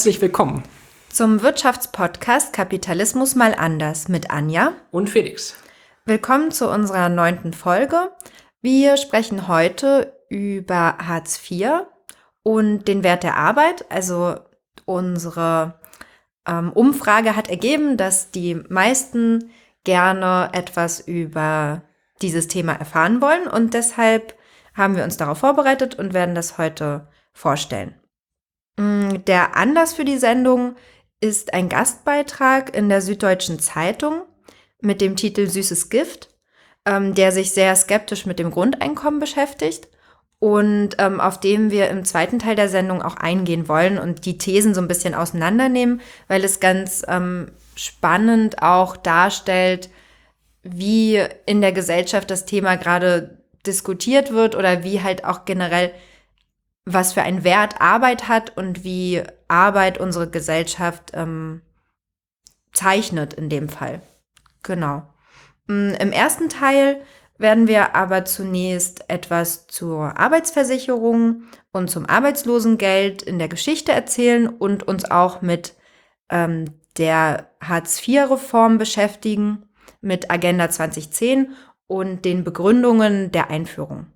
herzlich willkommen zum Wirtschaftspodcast Kapitalismus mal anders mit Anja und Felix. Willkommen zu unserer neunten Folge. Wir sprechen heute über Hartz IV und den Wert der Arbeit. Also unsere ähm, Umfrage hat ergeben, dass die meisten gerne etwas über dieses Thema erfahren wollen und deshalb haben wir uns darauf vorbereitet und werden das heute vorstellen. Mm, der Anlass für die Sendung ist ein Gastbeitrag in der Süddeutschen Zeitung mit dem Titel Süßes Gift, ähm, der sich sehr skeptisch mit dem Grundeinkommen beschäftigt und ähm, auf dem wir im zweiten Teil der Sendung auch eingehen wollen und die Thesen so ein bisschen auseinandernehmen, weil es ganz ähm, spannend auch darstellt, wie in der Gesellschaft das Thema gerade diskutiert wird oder wie halt auch generell was für einen Wert Arbeit hat und wie Arbeit unsere Gesellschaft ähm, zeichnet in dem Fall. Genau. Mm, Im ersten Teil werden wir aber zunächst etwas zur Arbeitsversicherung und zum Arbeitslosengeld in der Geschichte erzählen und uns auch mit ähm, der Hartz-IV-Reform beschäftigen, mit Agenda 2010 und den Begründungen der Einführung.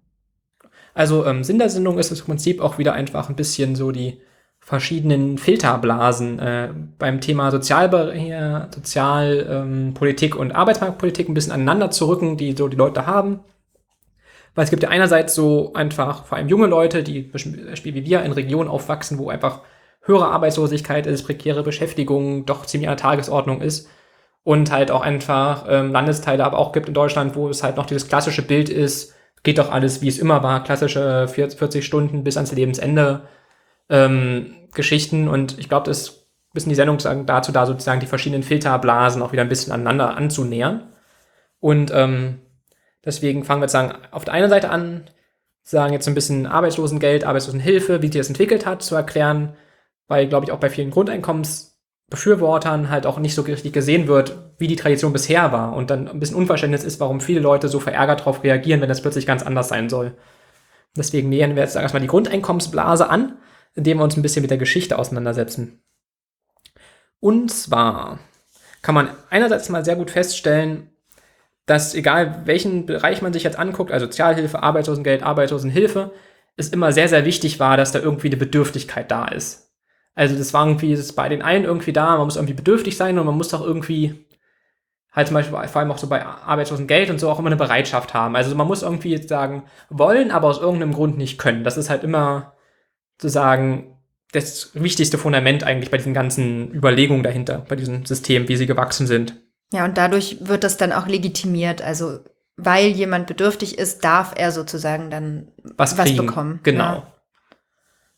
Also ähm, Sinn der Sendung ist im Prinzip auch wieder einfach ein bisschen so die verschiedenen Filterblasen äh, beim Thema Sozialpolitik Sozial, ähm, und Arbeitsmarktpolitik ein bisschen aneinander zu rücken, die so die Leute haben. Weil es gibt ja einerseits so einfach vor allem junge Leute, die zum Beispiel wie wir in Regionen aufwachsen, wo einfach höhere Arbeitslosigkeit ist, prekäre Beschäftigung doch ziemlich an der Tagesordnung ist. Und halt auch einfach ähm, Landesteile aber auch gibt in Deutschland, wo es halt noch dieses klassische Bild ist, geht doch alles, wie es immer war, klassische 40 Stunden bis ans Lebensende ähm, Geschichten. Und ich glaube, das ist ein bisschen die Sendung dazu da, sozusagen die verschiedenen Filterblasen auch wieder ein bisschen aneinander anzunähern. Und ähm, deswegen fangen wir jetzt sagen, auf der einen Seite an, sagen jetzt ein bisschen Arbeitslosengeld, Arbeitslosenhilfe, wie sich das entwickelt hat, zu erklären, weil, glaube ich, auch bei vielen Grundeinkommensbefürwortern halt auch nicht so richtig gesehen wird, wie die Tradition bisher war und dann ein bisschen Unverständnis ist, warum viele Leute so verärgert darauf reagieren, wenn das plötzlich ganz anders sein soll. Deswegen nähern wir jetzt erstmal die Grundeinkommensblase an indem wir uns ein bisschen mit der Geschichte auseinandersetzen. Und zwar kann man einerseits mal sehr gut feststellen, dass egal welchen Bereich man sich jetzt anguckt, also Sozialhilfe, Arbeitslosengeld, Arbeitslosenhilfe, es immer sehr, sehr wichtig war, dass da irgendwie eine Bedürftigkeit da ist. Also das war irgendwie, das ist bei den einen irgendwie da, man muss irgendwie bedürftig sein und man muss doch irgendwie halt zum Beispiel vor allem auch so bei Arbeitslosengeld und so auch immer eine Bereitschaft haben. Also man muss irgendwie jetzt sagen, wollen, aber aus irgendeinem Grund nicht können. Das ist halt immer sozusagen das wichtigste Fundament eigentlich bei diesen ganzen Überlegungen dahinter, bei diesem System, wie sie gewachsen sind. Ja, und dadurch wird das dann auch legitimiert. Also, weil jemand bedürftig ist, darf er sozusagen dann was, was bekommen. Genau.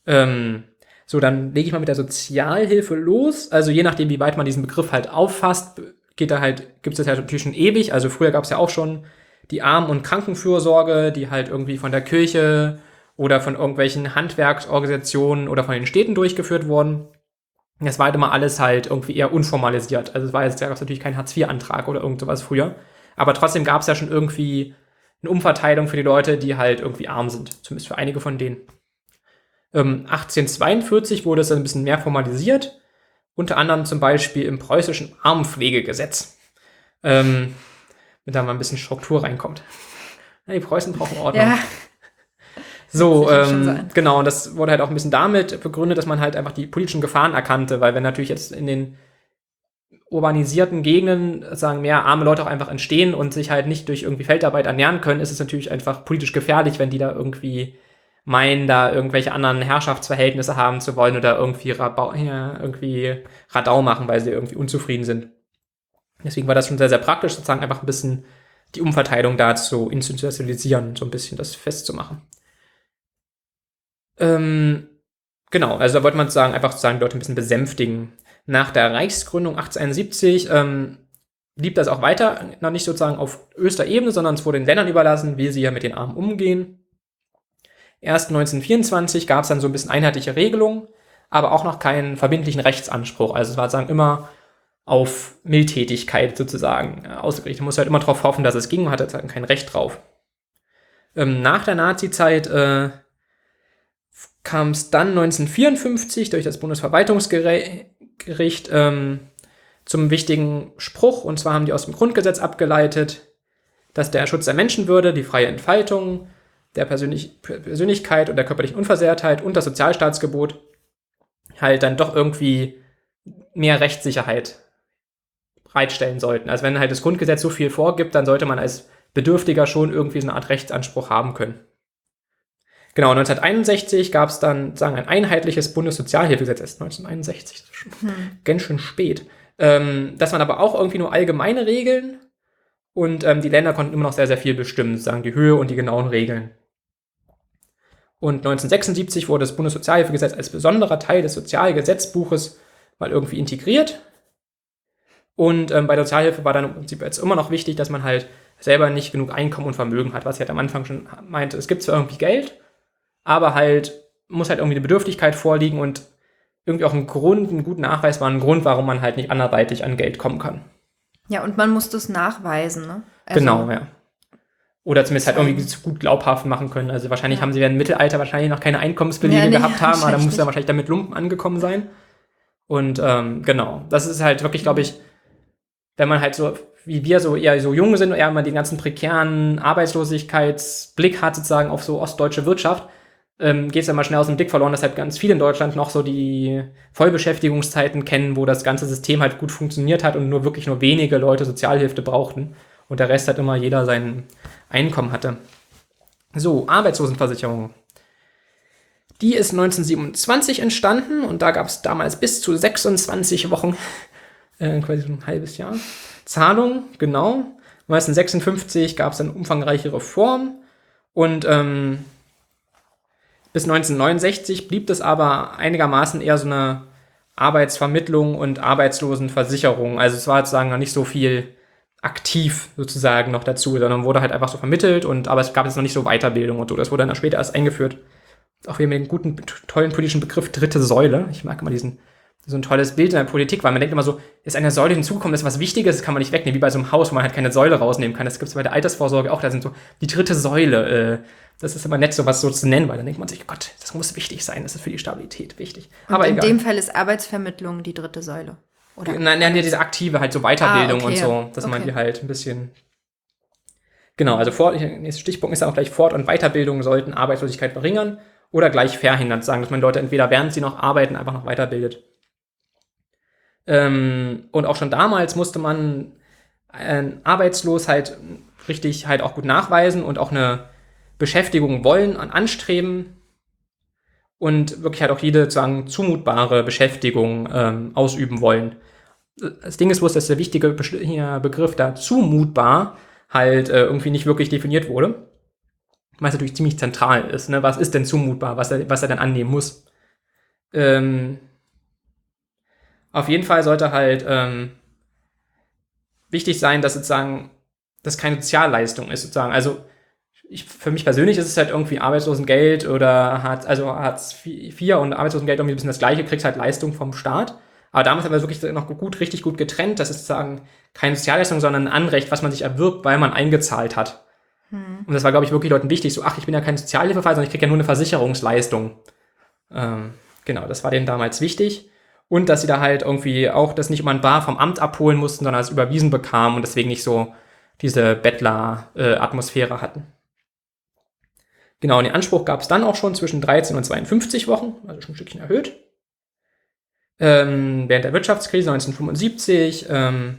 Ja. Ähm, so, dann lege ich mal mit der Sozialhilfe los. Also je nachdem, wie weit man diesen Begriff halt auffasst, geht da halt, gibt es das ja natürlich schon ewig. Also früher gab es ja auch schon die Arm- und Krankenfürsorge, die halt irgendwie von der Kirche oder von irgendwelchen Handwerksorganisationen oder von den Städten durchgeführt wurden. Das war halt immer alles halt irgendwie eher unformalisiert. Also es war jetzt, da gab natürlich keinen Hartz-IV-Antrag oder irgend sowas früher. Aber trotzdem gab es ja schon irgendwie eine Umverteilung für die Leute, die halt irgendwie arm sind. Zumindest für einige von denen. Ähm, 1842 wurde es dann ein bisschen mehr formalisiert. Unter anderem zum Beispiel im preußischen Armenpflegegesetz. Ähm, damit da mal ein bisschen Struktur reinkommt. Ja, die Preußen brauchen Ordnung. Ja. So, ähm, genau, und das wurde halt auch ein bisschen damit begründet, dass man halt einfach die politischen Gefahren erkannte, weil wenn natürlich jetzt in den urbanisierten Gegenden sagen mehr arme Leute auch einfach entstehen und sich halt nicht durch irgendwie Feldarbeit ernähren können, ist es natürlich einfach politisch gefährlich, wenn die da irgendwie meinen, da irgendwelche anderen Herrschaftsverhältnisse haben zu wollen oder irgendwie, Rabau, ja, irgendwie Radau machen, weil sie irgendwie unzufrieden sind. Deswegen war das schon sehr, sehr praktisch, sozusagen einfach ein bisschen die Umverteilung da zu institutionalisieren, so ein bisschen das festzumachen. Ähm, genau, also da wollte man sagen, einfach sagen, die Leute ein bisschen besänftigen. Nach der Reichsgründung 1871 ähm, blieb das auch weiter, noch nicht sozusagen auf öster Ebene, sondern es wurde den Ländern überlassen, wie sie ja mit den Armen umgehen. Erst 1924 gab es dann so ein bisschen einheitliche Regelungen, aber auch noch keinen verbindlichen Rechtsanspruch. Also es war sozusagen immer auf Mildtätigkeit sozusagen äh, ausgerichtet. Man muss halt immer darauf hoffen, dass es ging, man hatte sozusagen kein Recht drauf. Ähm, nach der Nazi-Zeit äh, kam es dann 1954 durch das Bundesverwaltungsgericht ähm, zum wichtigen Spruch. Und zwar haben die aus dem Grundgesetz abgeleitet, dass der Schutz der Menschenwürde, die freie Entfaltung der Persönlich Persönlichkeit und der körperlichen Unversehrtheit und das Sozialstaatsgebot halt dann doch irgendwie mehr Rechtssicherheit bereitstellen sollten. Also wenn halt das Grundgesetz so viel vorgibt, dann sollte man als Bedürftiger schon irgendwie so eine Art Rechtsanspruch haben können. Genau, 1961 gab es dann sagen ein einheitliches Bundessozialhilfegesetz, erst 1961, das ist schon hm. ganz schön spät. Ähm, das waren aber auch irgendwie nur allgemeine Regeln und ähm, die Länder konnten immer noch sehr, sehr viel bestimmen, sagen die Höhe und die genauen Regeln. Und 1976 wurde das Bundessozialhilfegesetz als besonderer Teil des Sozialgesetzbuches mal irgendwie integriert. Und ähm, bei der Sozialhilfe war dann im Prinzip jetzt immer noch wichtig, dass man halt selber nicht genug Einkommen und Vermögen hat, was ich halt am Anfang schon meinte. Es gibt zwar irgendwie Geld, aber halt muss halt irgendwie eine Bedürftigkeit vorliegen und irgendwie auch ein Grund, einen guten nachweisbaren Grund, warum man halt nicht anderweitig an Geld kommen kann. Ja, und man muss das nachweisen, ne? Also genau, ja. Oder zumindest halt irgendwie gut glaubhaft machen können. Also wahrscheinlich ja. haben sie ja im Mittelalter wahrscheinlich noch keine Einkommensbelege ja, nee, gehabt haben, aber da muss er wahrscheinlich damit Lumpen angekommen sein. Und ähm, genau, das ist halt wirklich, glaube ich, wenn man halt so, wie wir so eher so jung sind, eher mal den ganzen prekären Arbeitslosigkeitsblick hat sozusagen auf so ostdeutsche Wirtschaft, ähm, geht es ja mal schnell aus dem Blick verloren, dass halt ganz viele in Deutschland noch so die Vollbeschäftigungszeiten kennen, wo das ganze System halt gut funktioniert hat und nur wirklich nur wenige Leute Sozialhilfe brauchten und der Rest hat immer jeder sein Einkommen hatte. So, Arbeitslosenversicherung. Die ist 1927 entstanden und da gab es damals bis zu 26 Wochen, äh, quasi so ein halbes Jahr, Zahlung, genau. 1956 gab es eine umfangreiche Reform und ähm, bis 1969 blieb es aber einigermaßen eher so eine Arbeitsvermittlung und Arbeitslosenversicherung. Also es war sozusagen noch nicht so viel aktiv sozusagen noch dazu, sondern wurde halt einfach so vermittelt und aber es gab jetzt noch nicht so Weiterbildung und so. Das wurde dann später erst eingeführt. Auch wieder mit dem guten, tollen politischen Begriff dritte Säule. Ich mag immer diesen, so ein tolles Bild in der Politik, weil man denkt immer so, ist eine Säule hinzugekommen, das ist was Wichtiges, das kann man nicht wegnehmen, wie bei so einem Haus, wo man halt keine Säule rausnehmen kann. Das gibt es bei der Altersvorsorge auch, da sind so die dritte Säule. Äh, das ist immer nett, sowas so zu nennen, weil dann denkt man sich, Gott, das muss wichtig sein, das ist für die Stabilität wichtig. Und aber in egal. dem Fall ist Arbeitsvermittlung die dritte Säule. Oder? Nein, nein, diese aktive, halt so Weiterbildung ah, okay. und so, dass okay. man die halt ein bisschen. Genau, also Fort, nächster Stichpunkt ist auch gleich Fort- und Weiterbildung sollten Arbeitslosigkeit verringern oder gleich verhindern, sagen, dass man Leute entweder während sie noch arbeiten einfach noch weiterbildet. Ähm, und auch schon damals musste man äh, arbeitslos halt richtig halt auch gut nachweisen und auch eine Beschäftigung wollen und anstreben und wirklich halt auch jede sozusagen zumutbare Beschäftigung ähm, ausüben wollen. Das Ding ist bloß, dass der wichtige Be Begriff da zumutbar halt äh, irgendwie nicht wirklich definiert wurde. Was natürlich ziemlich zentral ist. Ne? Was ist denn zumutbar, was er, was er dann annehmen muss? Ähm, auf jeden Fall sollte halt ähm, wichtig sein, dass sozusagen das keine Sozialleistung ist, sozusagen. Also ich, für mich persönlich ist es halt irgendwie Arbeitslosengeld oder hat, also Hartz IV und Arbeitslosengeld irgendwie ein bisschen das gleiche, kriegst halt Leistung vom Staat. Aber damals haben wir wirklich noch gut, richtig gut getrennt. Das ist sozusagen keine Sozialleistung, sondern ein Anrecht, was man sich erwirbt, weil man eingezahlt hat. Hm. Und das war, glaube ich, wirklich Leuten wichtig. So, ach, ich bin ja kein Sozialhilfefall, sondern ich kriege ja nur eine Versicherungsleistung. Ähm, genau, das war denen damals wichtig. Und dass sie da halt irgendwie auch das nicht immer ein Bar vom Amt abholen mussten, sondern es überwiesen bekamen und deswegen nicht so diese Bettler-Atmosphäre äh, hatten. Genau, den Anspruch gab es dann auch schon zwischen 13 und 52 Wochen, also schon ein Stückchen erhöht. Ähm, während der Wirtschaftskrise 1975 ähm,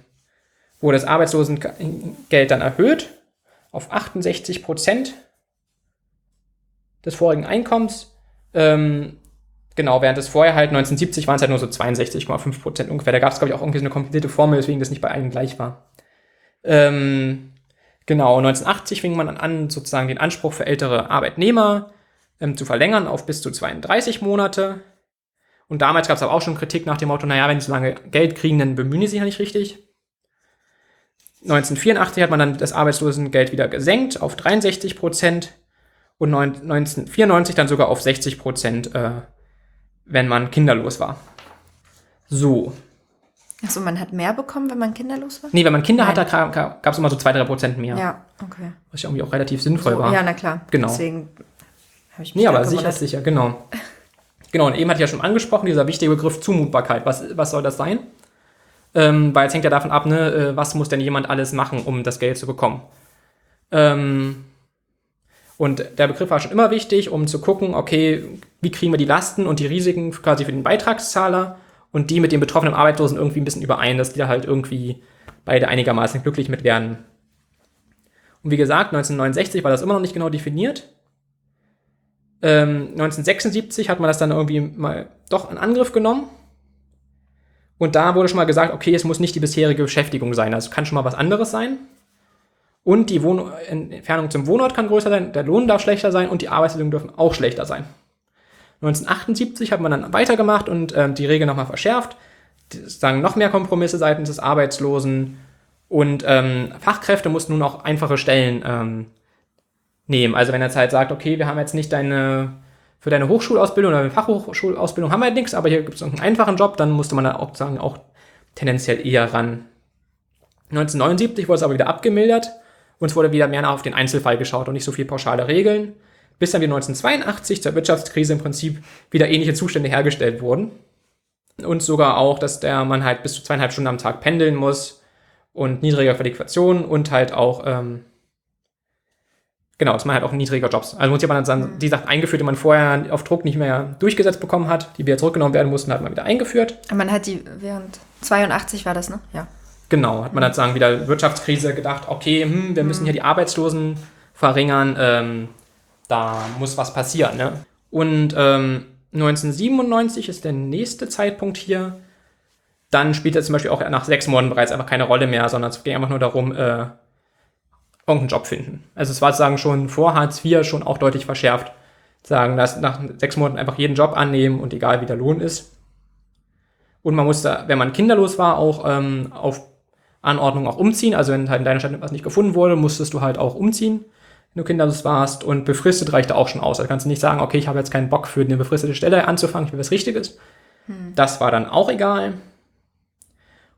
wurde das Arbeitslosengeld dann erhöht auf 68 Prozent des vorigen Einkommens. Ähm, genau, während es vorher halt 1970 waren es halt nur so 62,5 Prozent ungefähr. Da gab es, glaube ich, auch irgendwie so eine komplizierte Formel, weswegen das nicht bei allen gleich war. Ähm, Genau, 1980 fing man an, sozusagen den Anspruch für ältere Arbeitnehmer ähm, zu verlängern auf bis zu 32 Monate. Und damals gab es aber auch schon Kritik nach dem Motto, naja, wenn sie so lange Geld kriegen, dann bemühen sie sich ja nicht richtig. 1984 hat man dann das Arbeitslosengeld wieder gesenkt auf 63 Prozent und 1994 dann sogar auf 60 Prozent, äh, wenn man kinderlos war. So, Achso, man hat mehr bekommen, wenn man kinderlos war? Nee, wenn man Kinder Nein. hatte, gab es immer so zwei, drei Prozent mehr. Ja, okay. Was ja irgendwie auch relativ sinnvoll so, war. Ja, na klar. Genau. Deswegen Hab ich mich Nee, aber sicher ist sicher, genau. Genau, und eben hatte ich ja schon angesprochen, dieser wichtige Begriff Zumutbarkeit. Was, was soll das sein? Ähm, weil es hängt ja davon ab, ne, äh, was muss denn jemand alles machen, um das Geld zu bekommen. Ähm, und der Begriff war schon immer wichtig, um zu gucken, okay, wie kriegen wir die Lasten und die Risiken quasi für den Beitragszahler und die mit den betroffenen Arbeitslosen irgendwie ein bisschen überein, dass die da halt irgendwie beide einigermaßen glücklich mit werden. Und wie gesagt, 1969 war das immer noch nicht genau definiert. Ähm, 1976 hat man das dann irgendwie mal doch in Angriff genommen. Und da wurde schon mal gesagt, okay, es muss nicht die bisherige Beschäftigung sein, also es kann schon mal was anderes sein. Und die Wohn Entfernung zum Wohnort kann größer sein, der Lohn darf schlechter sein und die Arbeitsbedingungen dürfen auch schlechter sein. 1978 hat man dann weitergemacht und ähm, die Regel nochmal verschärft. Sagen noch mehr Kompromisse seitens des Arbeitslosen und ähm, Fachkräfte mussten nun auch einfache Stellen ähm, nehmen. Also wenn er jetzt halt sagt, okay, wir haben jetzt nicht deine für deine Hochschulausbildung oder Fachhochschulausbildung haben wir halt nichts, aber hier gibt es einen einfachen Job, dann musste man da auch sagen, auch tendenziell eher ran. 1979 wurde es aber wieder abgemildert und es wurde wieder mehr auf den Einzelfall geschaut und nicht so viel pauschale Regeln, bis dann wieder 1982 zur Wirtschaftskrise im Prinzip wieder ähnliche Zustände hergestellt wurden. Und sogar auch, dass der Mann halt bis zu zweieinhalb Stunden am Tag pendeln muss und niedrige Qualifikation und halt auch, ähm, genau, dass man halt auch niedriger Jobs. Also muss man dann die Sachen eingeführt, die man vorher auf Druck nicht mehr durchgesetzt bekommen hat, die wieder zurückgenommen werden mussten, hat man wieder eingeführt. Man hat die während 82 war das, ne? Ja. Genau, hat man dann sagen, wieder Wirtschaftskrise gedacht, okay, hm, wir müssen hier die Arbeitslosen verringern, ähm, da muss was passieren. Ne? Und ähm, 1997 ist der nächste Zeitpunkt hier. Dann spielt er zum Beispiel auch nach sechs Monaten bereits einfach keine Rolle mehr, sondern es ging einfach nur darum, äh, irgendeinen Job finden. Also es war sozusagen schon vor Hartz IV schon auch deutlich verschärft. Sagen, dass nach sechs Monaten einfach jeden Job annehmen und egal wie der Lohn ist. Und man musste, wenn man kinderlos war, auch ähm, auf Anordnung auch umziehen. Also wenn halt in deiner Stadt etwas nicht gefunden wurde, musstest du halt auch umziehen, wenn du kinderlos warst. Und befristet reichte auch schon aus. Also kannst du nicht sagen, okay, ich habe jetzt keinen Bock für eine befristete Stelle anzufangen, ich will was Richtiges. Das war dann auch egal.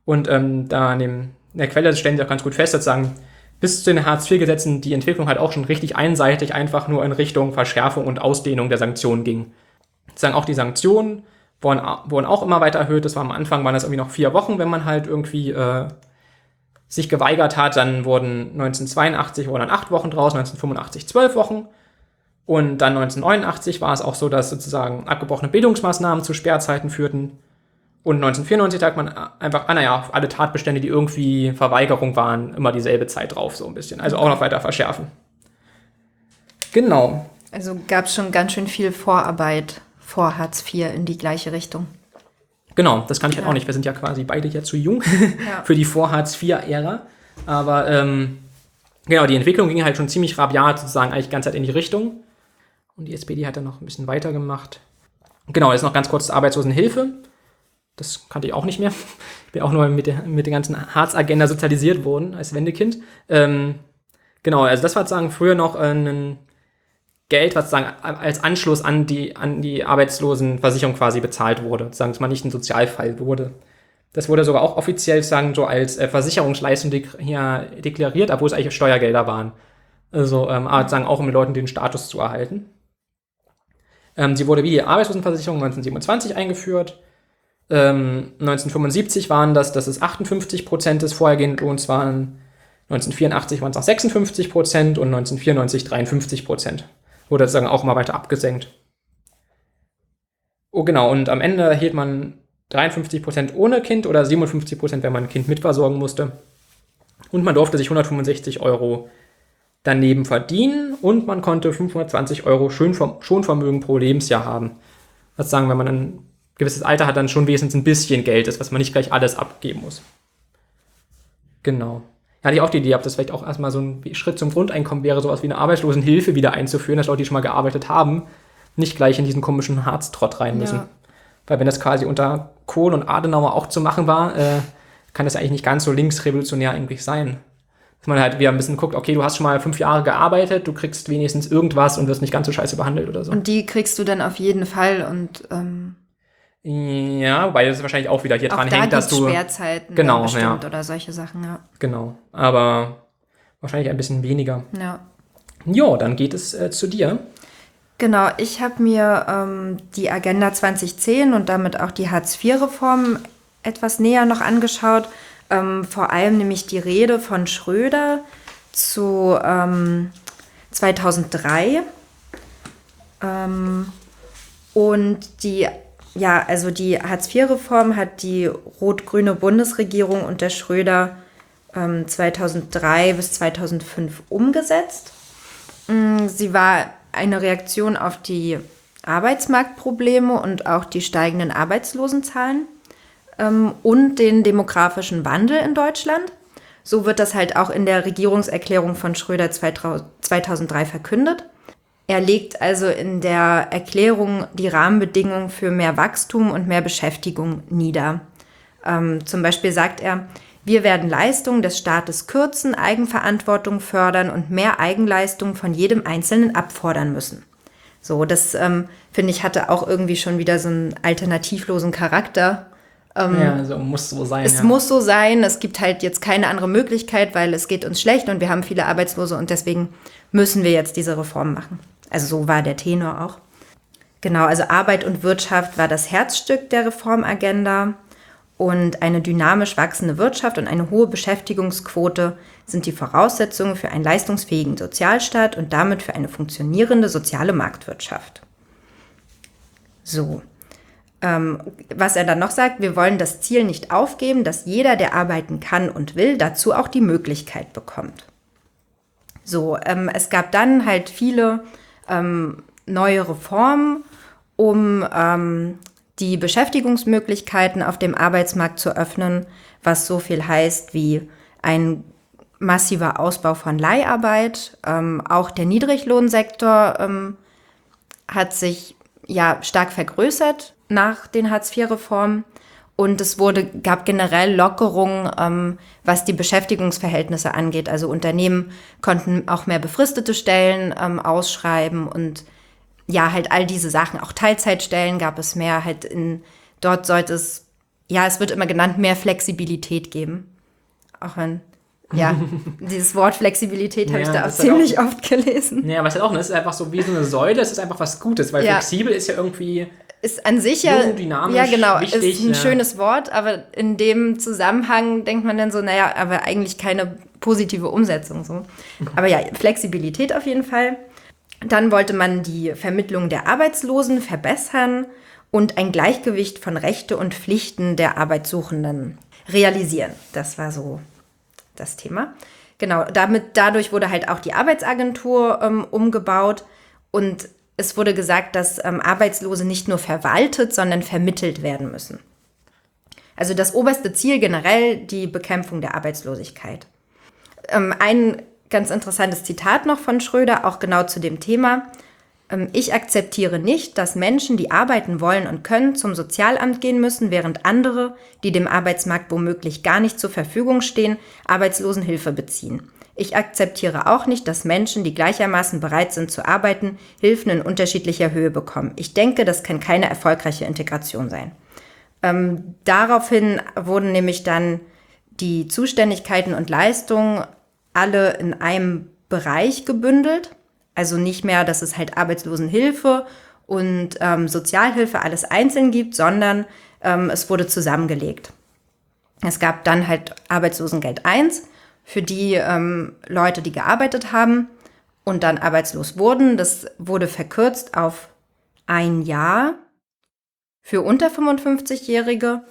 Und ähm, da in, dem, in der Quelle stellen sie auch ganz gut fest, sozusagen, bis zu den Hartz-IV-Gesetzen die Entwicklung halt auch schon richtig einseitig einfach nur in Richtung Verschärfung und Ausdehnung der Sanktionen ging. Sozusagen auch die Sanktionen wurden, wurden auch immer weiter erhöht. Das war am Anfang, waren das irgendwie noch vier Wochen, wenn man halt irgendwie äh, sich geweigert hat. Dann wurden 1982 wurden dann acht Wochen draus, 1985 zwölf Wochen. Und dann 1989 war es auch so, dass sozusagen abgebrochene Bildungsmaßnahmen zu Sperrzeiten führten. Und 1994 sagt man einfach, ah naja, alle Tatbestände, die irgendwie Verweigerung waren, immer dieselbe Zeit drauf, so ein bisschen. Also auch noch weiter verschärfen. Genau. Also gab es schon ganz schön viel Vorarbeit vor Hartz IV in die gleiche Richtung. Genau, das kann ich halt Ja. auch nicht. Wir sind ja quasi beide ja zu jung Ja. für die Vor-Hartz-IV-Ära. Aber ähm, genau, die Entwicklung ging halt schon ziemlich rabiat sozusagen eigentlich die ganze Zeit in die Richtung. Und die SPD hat dann noch ein bisschen weitergemacht. Genau, jetzt noch ganz kurz zur Arbeitslosenhilfe. Das kannte ich auch nicht mehr. Ich bin auch nur mit der, mit der ganzen Hartz-Agenda sozialisiert worden als Wendekind. Ähm, genau, also das war sozusagen früher noch ein Geld, was sozusagen als Anschluss an die, an die Arbeitslosenversicherung quasi bezahlt wurde. Sozusagen, dass man nicht ein Sozialfall wurde. Das wurde sogar auch offiziell sagen, so als äh, Versicherungsleistung dek hier deklariert, obwohl es eigentlich Steuergelder waren. Also ähm, aber sagen auch um den Leuten den Status zu erhalten. Ähm, sie wurde wie die Arbeitslosenversicherung 1927 eingeführt. Ähm, 1975 waren das, dass es 58 Prozent des vorhergehenden Lohns waren. 1984 waren es auch 56 Prozent und 1994 53 Prozent. Wurde sozusagen auch mal weiter abgesenkt. Oh genau, und am Ende erhielt man 53 Prozent ohne Kind oder 57 Prozent, wenn man ein Kind mitversorgen musste. Und man durfte sich 165 Euro daneben verdienen und man konnte 520 Euro Schonver- Schonvermögen pro Lebensjahr haben. Was sagen, wenn man ein gewisses Alter hat, dann schon wenigstens ein bisschen Geld ist, was man nicht gleich alles abgeben muss. Genau. Ja, hatte ich auch die Idee, ob das vielleicht auch erstmal so ein Schritt zum Grundeinkommen wäre, sowas wie eine Arbeitslosenhilfe wieder einzuführen, dass Leute, die schon mal gearbeitet haben, nicht gleich in diesen komischen Harztrott rein müssen. Ja. Weil wenn das quasi unter Kohl und Adenauer auch zu machen war, äh, kann das eigentlich nicht ganz so linksrevolutionär eigentlich sein. Dass man halt wieder ein bisschen guckt, okay, du hast schon mal fünf Jahre gearbeitet, du kriegst wenigstens irgendwas und wirst nicht ganz so scheiße behandelt oder so. Und die kriegst du dann auf jeden Fall und ähm, ja, wobei das wahrscheinlich auch wieder hier auch dran da hängt, dass du. Sperrzeiten Genau, bestimmt ja. oder solche Sachen, ja. Genau. Aber wahrscheinlich ein bisschen weniger. ja. Jo, dann geht es äh, zu dir. Genau, ich habe mir ähm, die Agenda 2010 und damit auch die Hartz-IV-Reform etwas näher noch angeschaut. Ähm, vor allem nämlich die Rede von Schröder zu ähm, 2003. Ähm, und die, ja, also die Hartz-IV-Reform hat die rot-grüne Bundesregierung unter Schröder 2003 ähm, bis 2005 umgesetzt. Mm, sie war eine Reaktion auf die Arbeitsmarktprobleme und auch die steigenden Arbeitslosenzahlen ähm, und den demografischen Wandel in Deutschland. So wird das halt auch in der Regierungserklärung von Schröder 2003 verkündet. Er legt also in der Erklärung die Rahmenbedingungen für mehr Wachstum und mehr Beschäftigung nieder. Ähm, zum Beispiel sagt er, wir werden Leistungen des Staates kürzen, Eigenverantwortung fördern und mehr Eigenleistung von jedem Einzelnen abfordern müssen. So, das ähm, finde ich hatte auch irgendwie schon wieder so einen alternativlosen Charakter. Ähm, ja, also muss so sein. Es ja. muss so sein. Es gibt halt jetzt keine andere Möglichkeit, weil es geht uns schlecht und wir haben viele Arbeitslose und deswegen müssen wir jetzt diese Reform machen. Also so war der Tenor auch. Genau, also Arbeit und Wirtschaft war das Herzstück der Reformagenda. Und eine dynamisch wachsende Wirtschaft und eine hohe Beschäftigungsquote sind die Voraussetzungen für einen leistungsfähigen Sozialstaat und damit für eine funktionierende soziale Marktwirtschaft. So. Ähm, was er dann noch sagt, wir wollen das Ziel nicht aufgeben, dass jeder, der arbeiten kann und will, dazu auch die Möglichkeit bekommt. So, ähm, es gab dann halt viele ähm, neue Reformen, um ähm, die Beschäftigungsmöglichkeiten auf dem Arbeitsmarkt zu öffnen, was so viel heißt wie ein massiver Ausbau von Leiharbeit. Ähm, auch der Niedriglohnsektor ähm, hat sich ja stark vergrößert nach den Hartz-IV-Reformen. Und es wurde, gab generell Lockerungen, ähm, was die Beschäftigungsverhältnisse angeht. Also Unternehmen konnten auch mehr befristete Stellen ähm, ausschreiben und ja, halt all diese Sachen. Auch Teilzeitstellen gab es mehr. Halt in, dort sollte es, ja, es wird immer genannt, mehr Flexibilität geben. Auch wenn, ja, dieses Wort Flexibilität habe ja, ich da auch ziemlich auch, oft gelesen. Ja, es ist auch, es ist einfach so wie so eine Säule, es ist einfach was Gutes, weil ja. flexibel ist ja irgendwie. Ist an sich ja, dynamisch, ja genau, wichtig, ist ein ja. schönes Wort, aber in dem Zusammenhang denkt man dann so, naja, aber eigentlich keine positive Umsetzung so. Aber ja, Flexibilität auf jeden Fall. Dann wollte man die Vermittlung der Arbeitslosen verbessern und ein Gleichgewicht von Rechte und Pflichten der Arbeitssuchenden realisieren. Das war so das Thema. Genau, damit, dadurch wurde halt auch die Arbeitsagentur ähm, umgebaut und es wurde gesagt, dass ähm, Arbeitslose nicht nur verwaltet, sondern vermittelt werden müssen. Also das oberste Ziel generell die Bekämpfung der Arbeitslosigkeit. Ähm, ein ganz interessantes Zitat noch von Schröder, auch genau zu dem Thema. Ähm, ich akzeptiere nicht, dass Menschen, die arbeiten wollen und können, zum Sozialamt gehen müssen, während andere, die dem Arbeitsmarkt womöglich gar nicht zur Verfügung stehen, Arbeitslosenhilfe beziehen. Ich akzeptiere auch nicht, dass Menschen, die gleichermaßen bereit sind zu arbeiten, Hilfen in unterschiedlicher Höhe bekommen. Ich denke, das kann keine erfolgreiche Integration sein. Ähm, daraufhin wurden nämlich dann die Zuständigkeiten und Leistungen alle in einem Bereich gebündelt. Also nicht mehr, dass es halt Arbeitslosenhilfe und ähm, Sozialhilfe alles einzeln gibt, sondern ähm, es wurde zusammengelegt. Es gab dann halt Arbeitslosengeld 1 für die ähm, Leute, die gearbeitet haben und dann arbeitslos wurden. Das wurde verkürzt auf ein Jahr für unter 55-Jährige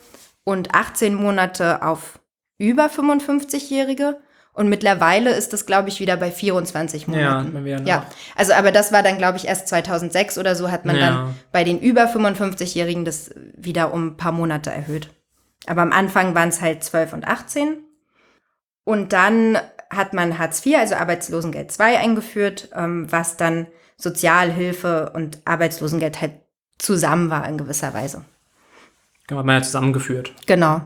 und 18 Monate auf über 55-Jährige. Und mittlerweile ist das, glaube ich, wieder bei 24 Monaten. Ja, ja. also aber das war dann, glaube ich, erst 2006 oder so hat man ja. dann bei den über 55-Jährigen das wieder um ein paar Monate erhöht. Aber am Anfang waren es halt 12 und 18. Und dann hat man Hartz IV, also Arbeitslosengeld II eingeführt, ähm, was dann Sozialhilfe und Arbeitslosengeld halt zusammen war in gewisser Weise. Genau, hat man ja zusammengeführt. Genau.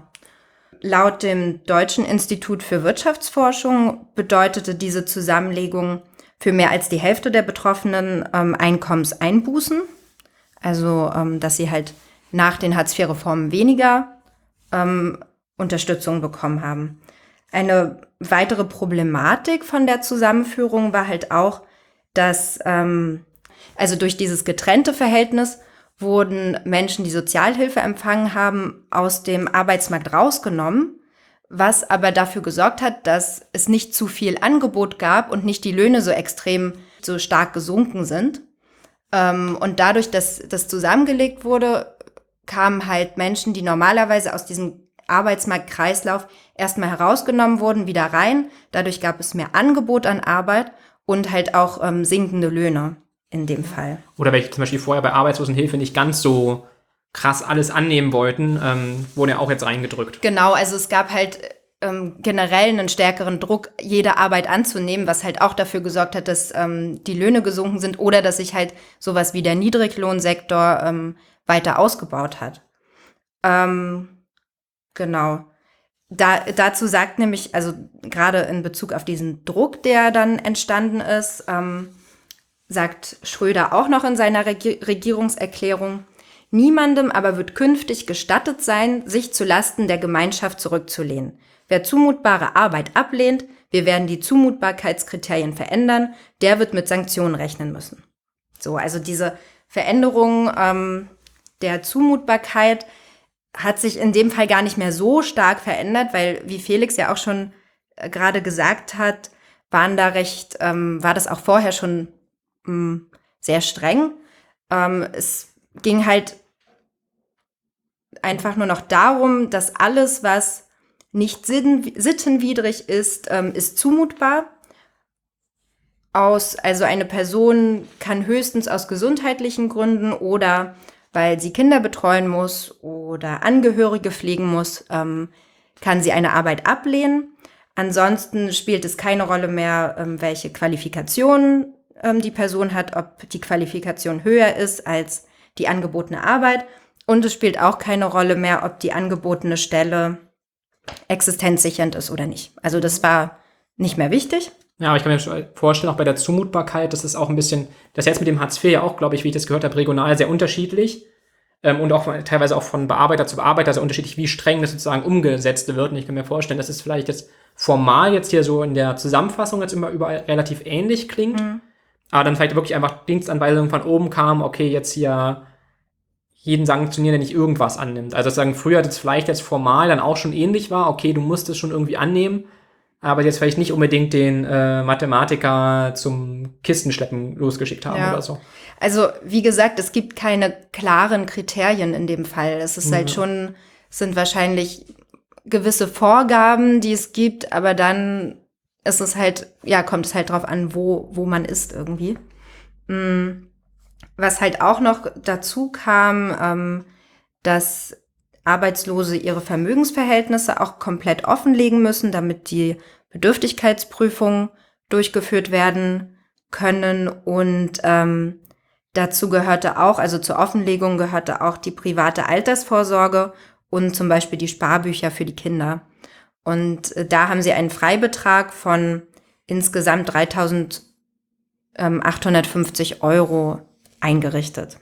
Laut dem Deutschen Institut für Wirtschaftsforschung bedeutete diese Zusammenlegung für mehr als die Hälfte der Betroffenen ähm, Einkommenseinbußen. Also, ähm, dass sie halt nach den Hartz-IV-Reformen weniger ähm, Unterstützung bekommen haben. Eine weitere Problematik von der Zusammenführung war halt auch, dass ähm, also durch dieses getrennte Verhältnis wurden Menschen, die Sozialhilfe empfangen haben, aus dem Arbeitsmarkt rausgenommen, was aber dafür gesorgt hat, dass es nicht zu viel Angebot gab und nicht die Löhne so extrem so stark gesunken sind. Ähm, und dadurch, dass das zusammengelegt wurde, kamen halt Menschen, die normalerweise aus diesem Arbeitsmarktkreislauf erstmal herausgenommen wurden, wieder rein. Dadurch gab es mehr Angebot an Arbeit und halt auch ähm, sinkende Löhne in dem Fall. Oder welche zum Beispiel vorher bei Arbeitslosenhilfe nicht ganz so krass alles annehmen wollten, ähm, wurden ja auch jetzt reingedrückt. Genau, also es gab halt ähm, generell einen stärkeren Druck, jede Arbeit anzunehmen, was halt auch dafür gesorgt hat, dass ähm, die Löhne gesunken sind oder dass sich halt sowas wie der Niedriglohnsektor ähm, weiter ausgebaut hat. Ähm, genau. Da, dazu sagt nämlich, also gerade in Bezug auf diesen Druck, der dann entstanden ist, ähm, sagt Schröder auch noch in seiner Regi Regierungserklärung, niemandem aber wird künftig gestattet sein, sich zu Lasten der Gemeinschaft zurückzulehnen. Wer zumutbare Arbeit ablehnt, wir werden die Zumutbarkeitskriterien verändern, der wird mit Sanktionen rechnen müssen. So, also diese Veränderung ähm, der Zumutbarkeit hat sich in dem Fall gar nicht mehr so stark verändert, weil, wie Felix ja auch schon äh, gerade gesagt hat, waren da recht, ähm, war das auch vorher schon ähm, sehr streng. Ähm, es ging halt einfach nur noch darum, dass alles, was nicht sittenwidrig ist, ähm, ist zumutbar. Aus, also eine Person kann höchstens aus gesundheitlichen Gründen oder weil sie Kinder betreuen muss oder Angehörige pflegen muss, ähm, kann sie eine Arbeit ablehnen. Ansonsten spielt es keine Rolle mehr, ähm, welche Qualifikationen ähm, die Person hat, ob die Qualifikation höher ist als die angebotene Arbeit. Und es spielt auch keine Rolle mehr, ob die angebotene Stelle existenzsichernd ist oder nicht. Also das war nicht mehr wichtig. Ja, aber ich kann mir vorstellen, auch bei der Zumutbarkeit, das ist auch ein bisschen, das ist jetzt mit dem Hartz IV ja auch, glaube ich, wie ich das gehört habe, regional sehr unterschiedlich. Ähm, und auch teilweise auch von Bearbeiter zu Bearbeiter sehr unterschiedlich, wie streng das sozusagen umgesetzt wird. Und ich kann mir vorstellen, dass es vielleicht jetzt formal jetzt hier so in der Zusammenfassung jetzt immer überall relativ ähnlich klingt. Mhm. Aber dann vielleicht wirklich einfach Dienstanweisungen von oben kam, okay, jetzt hier jeden sanktionieren, der nicht irgendwas annimmt. Also sagen früher das vielleicht jetzt formal dann auch schon ähnlich war, okay, du musst es schon irgendwie annehmen, aber jetzt vielleicht nicht unbedingt den äh, Mathematiker zum Kistenschleppen losgeschickt haben ja. oder so. Also wie gesagt, es gibt keine klaren Kriterien in dem Fall. Es ist halt mhm. halt schon, sind wahrscheinlich gewisse Vorgaben, die es gibt, aber dann ist es halt, ja, kommt es halt drauf an, wo, wo man ist irgendwie. Mhm. Was halt auch noch dazu kam, ähm, dass Arbeitslose ihre Vermögensverhältnisse auch komplett offenlegen müssen, damit die Bedürftigkeitsprüfungen durchgeführt werden können. Und ähm, dazu gehörte auch, also zur Offenlegung gehörte auch die private Altersvorsorge und zum Beispiel die Sparbücher für die Kinder. Und äh, da haben sie einen Freibetrag von insgesamt 3.850 Euro eingerichtet.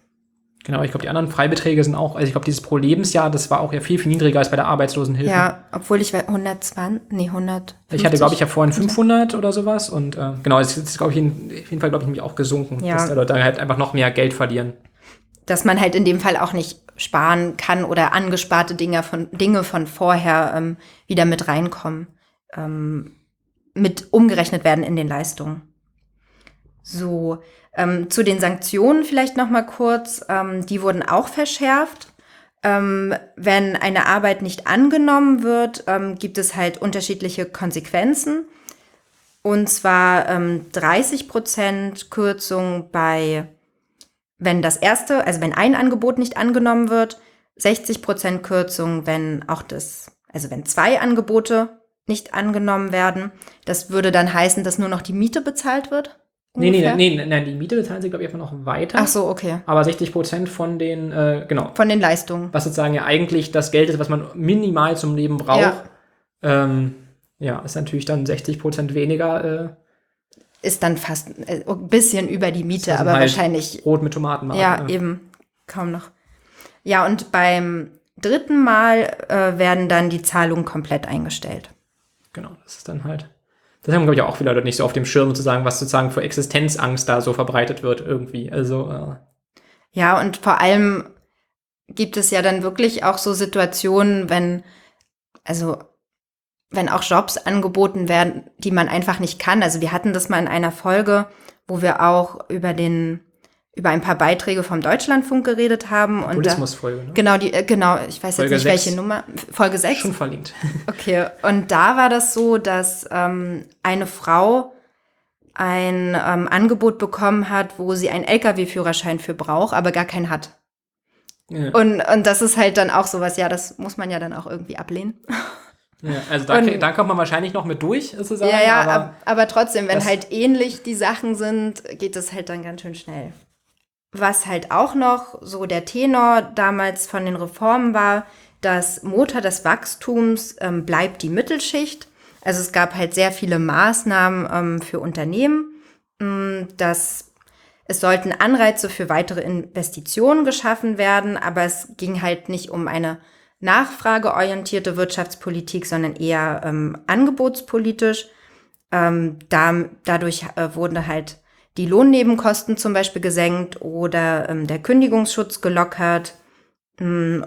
Genau, ich glaube, die anderen Freibeträge sind auch, also ich glaube, dieses pro Lebensjahr, das war auch ja viel, viel niedriger als bei der Arbeitslosenhilfe. Ja, obwohl ich 120, nee, 100. Ich hatte, glaube ich, ja vorhin 500 oder sowas und äh, genau, es ist, glaube ich, in, auf jeden Fall, glaube ich, nämlich auch gesunken, ja. dass die Leute halt einfach noch mehr Geld verlieren. Dass man halt in dem Fall auch nicht sparen kann oder angesparte Dinge von, Dinge von vorher ähm, wieder mit reinkommen, ähm, mit umgerechnet werden in den Leistungen. So, ähm, zu den Sanktionen vielleicht noch mal kurz. Ähm, die wurden auch verschärft. Ähm, wenn eine Arbeit nicht angenommen wird, ähm, gibt es halt unterschiedliche Konsequenzen. Und zwar 30 ähm, Prozent Kürzung bei, wenn das erste, also wenn ein Angebot nicht angenommen wird, 60 Prozent Kürzung, wenn auch das, also wenn zwei Angebote nicht angenommen werden. Das würde dann heißen, dass nur noch die Miete bezahlt wird. Nee, nee, nee, nee, die Miete bezahlen sie, glaube ich, einfach noch weiter. Ach so, okay. Aber 60 Prozent von den, äh, genau. Von den Leistungen. Was sozusagen ja eigentlich das Geld ist, was man minimal zum Leben braucht. Ja, ähm, ja ist natürlich dann 60 Prozent weniger. Äh, ist dann fast äh, ein bisschen über die Miete, aber halt wahrscheinlich. Rot mit Tomaten. Ja, ja, eben. Kaum noch. Ja, und beim dritten Mal äh, werden dann die Zahlungen komplett eingestellt. Genau, das ist dann halt Das haben, glaube ich, auch viele Leute nicht so auf dem Schirm, sozusagen, was sozusagen für Existenzangst da so verbreitet wird irgendwie. Also, äh, Ja, und vor allem gibt es ja dann wirklich auch so Situationen, wenn, also, wenn auch Jobs angeboten werden, die man einfach nicht kann. Also wir hatten das mal in einer Folge, wo wir auch über den, über ein paar Beiträge vom Deutschlandfunk geredet haben. Und Populismusfolge, ne? genau, die, äh, genau, ich weiß Folge jetzt nicht, sechs. welche Nummer. Folge 6. Schon verlinkt. Okay, und da war das so, dass ähm, eine Frau ein ähm, Angebot bekommen hat, wo sie einen Lkw-Führerschein für braucht, aber gar keinen hat. Ja. Und, und das ist halt dann auch sowas, ja, das muss man ja dann auch irgendwie ablehnen. Ja, also da, Und- da kommt man wahrscheinlich noch mit durch, sozusagen. ja, ja, aber aber, trotzdem, wenn das- halt ähnlich die Sachen sind, geht es halt dann ganz schön schnell. Was halt auch noch so der Tenor damals von den Reformen war, das Motor des Wachstums ähm, bleibt die Mittelschicht. Also es gab halt sehr viele Maßnahmen ähm, für Unternehmen, mh, dass es sollten Anreize für weitere Investitionen geschaffen werden, aber es ging halt nicht um eine nachfrageorientierte Wirtschaftspolitik, sondern eher ähm, angebotspolitisch. Ähm, da, dadurch äh, wurden halt die Lohnnebenkosten zum Beispiel gesenkt oder ähm, der Kündigungsschutz gelockert. Mm,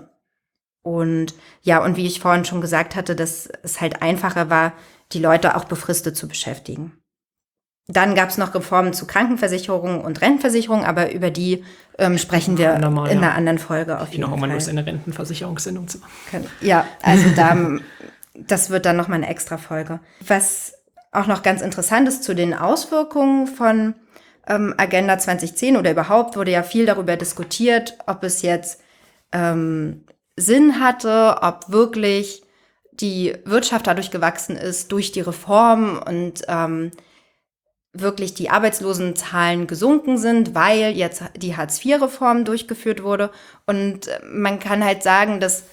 Und ja, und wie ich vorhin schon gesagt hatte, dass es halt einfacher war, die Leute auch befristet zu beschäftigen. Dann gab es noch Reformen zu Krankenversicherung und Rentenversicherung, aber über die ähm, sprechen wir Andermal, in ja. einer anderen Folge auf ich jeden noch Fall. Lust, eine Rentenversicherungssendung zu machen. Ja, also da, das wird dann nochmal eine extra Folge. Was auch noch ganz interessant ist zu den Auswirkungen von ähm, Agenda 2010 oder überhaupt wurde ja viel darüber diskutiert, ob es jetzt ähm, Sinn hatte, ob wirklich die Wirtschaft dadurch gewachsen ist, durch die Reform und ähm, wirklich die Arbeitslosenzahlen gesunken sind, weil jetzt die Hartz-IV-Reform durchgeführt wurde. Und äh, man kann halt sagen, dass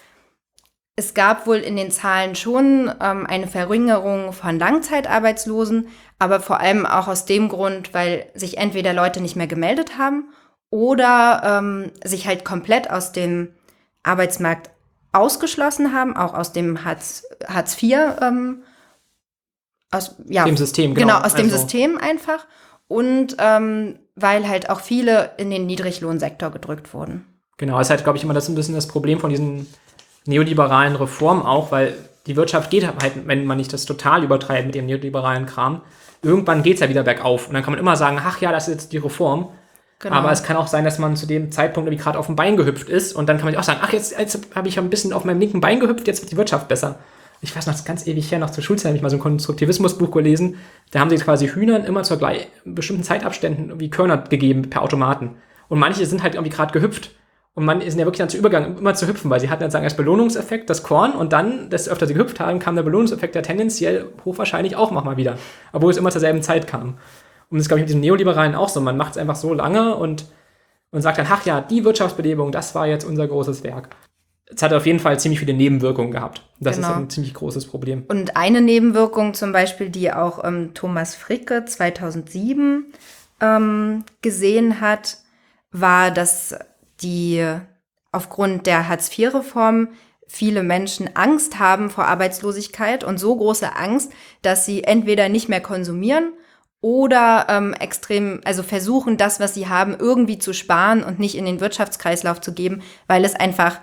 es gab wohl in den Zahlen schon ähm, eine Verringerung von Langzeitarbeitslosen, aber vor allem auch aus dem Grund, weil sich entweder Leute nicht mehr gemeldet haben oder ähm, sich halt komplett aus dem Arbeitsmarkt ausgeschlossen haben, auch aus dem Hartz, Hartz IV, ähm, aus ja, Dem System, genau, genau. aus dem Also- System einfach und ähm, weil halt auch viele in den Niedriglohnsektor gedrückt wurden. Genau, das ist halt, glaube ich, immer das ein bisschen das Problem von diesen neoliberalen Reformen auch, weil die Wirtschaft geht halt, wenn man nicht das total übertreibt mit dem neoliberalen Kram, irgendwann geht es ja wieder bergauf. Und dann kann man immer sagen, ach ja, das ist jetzt die Reform. Genau. Aber es kann auch sein, dass man zu dem Zeitpunkt irgendwie gerade auf dem Bein gehüpft ist und dann kann man auch sagen, ach, jetzt, jetzt habe ich ein bisschen auf meinem linken Bein gehüpft, jetzt wird die Wirtschaft besser. Ich weiß noch, das ist ganz ewig her, noch zur Schulzeit habe ich mal so ein Konstruktivismusbuch gelesen. Da haben sie quasi Hühnern immer zu bestimmten Zeitabständen irgendwie Körner gegeben per Automaten. Und manche sind halt irgendwie gerade gehüpft. Und man ist ja wirklich dann zu Übergang, immer zu hüpfen, weil sie hatten dann sagen als Belohnungseffekt das Korn und dann, desto öfter sie gehüpft haben, kam der Belohnungseffekt, der tendenziell hochwahrscheinlich auch mal wieder. Obwohl es immer zur selben Zeit kam. Und das ist, glaube ich, mit diesem Neoliberalen auch so. Man macht es einfach so lange und, und sagt dann, ach ja, die Wirtschaftsbelebung, das war jetzt unser großes Werk. Es hat auf jeden Fall ziemlich viele Nebenwirkungen gehabt. Das Genau. ist ein ziemlich großes Problem. Und eine Nebenwirkung zum Beispiel, die auch ähm, Thomas Fricke 2007 ähm, gesehen hat, war, dass die aufgrund der Hartz-IV-Reform viele Menschen Angst haben vor Arbeitslosigkeit und so große Angst, dass sie entweder nicht mehr konsumieren oder ähm, extrem, also versuchen, das, was sie haben, irgendwie zu sparen und nicht in den Wirtschaftskreislauf zu geben, weil es einfach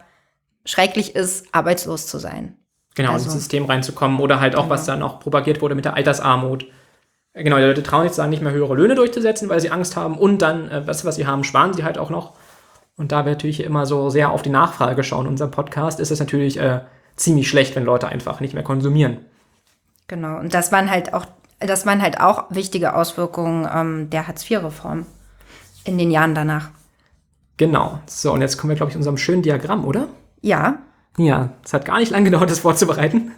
schrecklich ist, arbeitslos zu sein. Genau, Also- ins System reinzukommen oder halt auch, was dann auch propagiert wurde mit der Altersarmut. Genau, die Leute trauen sich dann nicht mehr höhere Löhne durchzusetzen, weil sie Angst haben und dann, äh, was, was sie haben, sparen sie halt auch noch. Und da wir natürlich immer so sehr auf die Nachfrage schauen in unserem Podcast, ist es natürlich äh, ziemlich schlecht, wenn Leute einfach nicht mehr konsumieren. Genau. Und das waren halt auch, das waren halt auch wichtige Auswirkungen ähm, der Hartz-IV-Reform in den Jahren danach. Genau. So, und jetzt kommen wir, glaube ich, zu unserem schönen Diagramm, oder? Ja. Ja, es hat gar nicht lange gedauert, das vorzubereiten.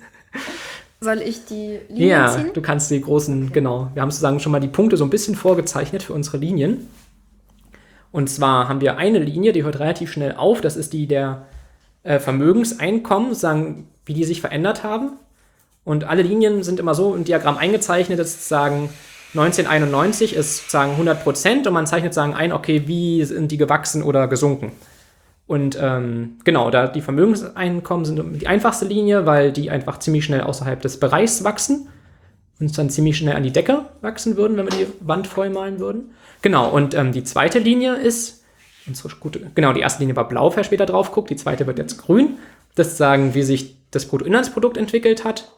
Soll ich die Linien Ja, ziehen? du kannst die großen, genau. Wir haben sozusagen schon mal die Punkte so ein bisschen vorgezeichnet für unsere Linien. Und zwar haben wir eine Linie, die hört relativ schnell auf. Das ist die der äh, Vermögenseinkommen, sagen, wie die sich verändert haben. Und alle Linien sind immer so im Diagramm eingezeichnet, dass sozusagen 1991 ist sozusagen 100 Prozent und man zeichnet sagen ein, okay, wie sind die gewachsen oder gesunken. Und ähm, genau, da die Vermögenseinkommen sind die einfachste Linie, weil die einfach ziemlich schnell außerhalb des Bereichs wachsen. Uns dann ziemlich schnell an die Decke wachsen würden, wenn wir die Wand voll malen würden. Genau, und ähm, die zweite Linie ist, unsere gute, genau, die erste Linie war blau, wer später drauf guckt, die zweite wird jetzt grün. Das sagen, wie sich das Bruttoinlandsprodukt entwickelt hat.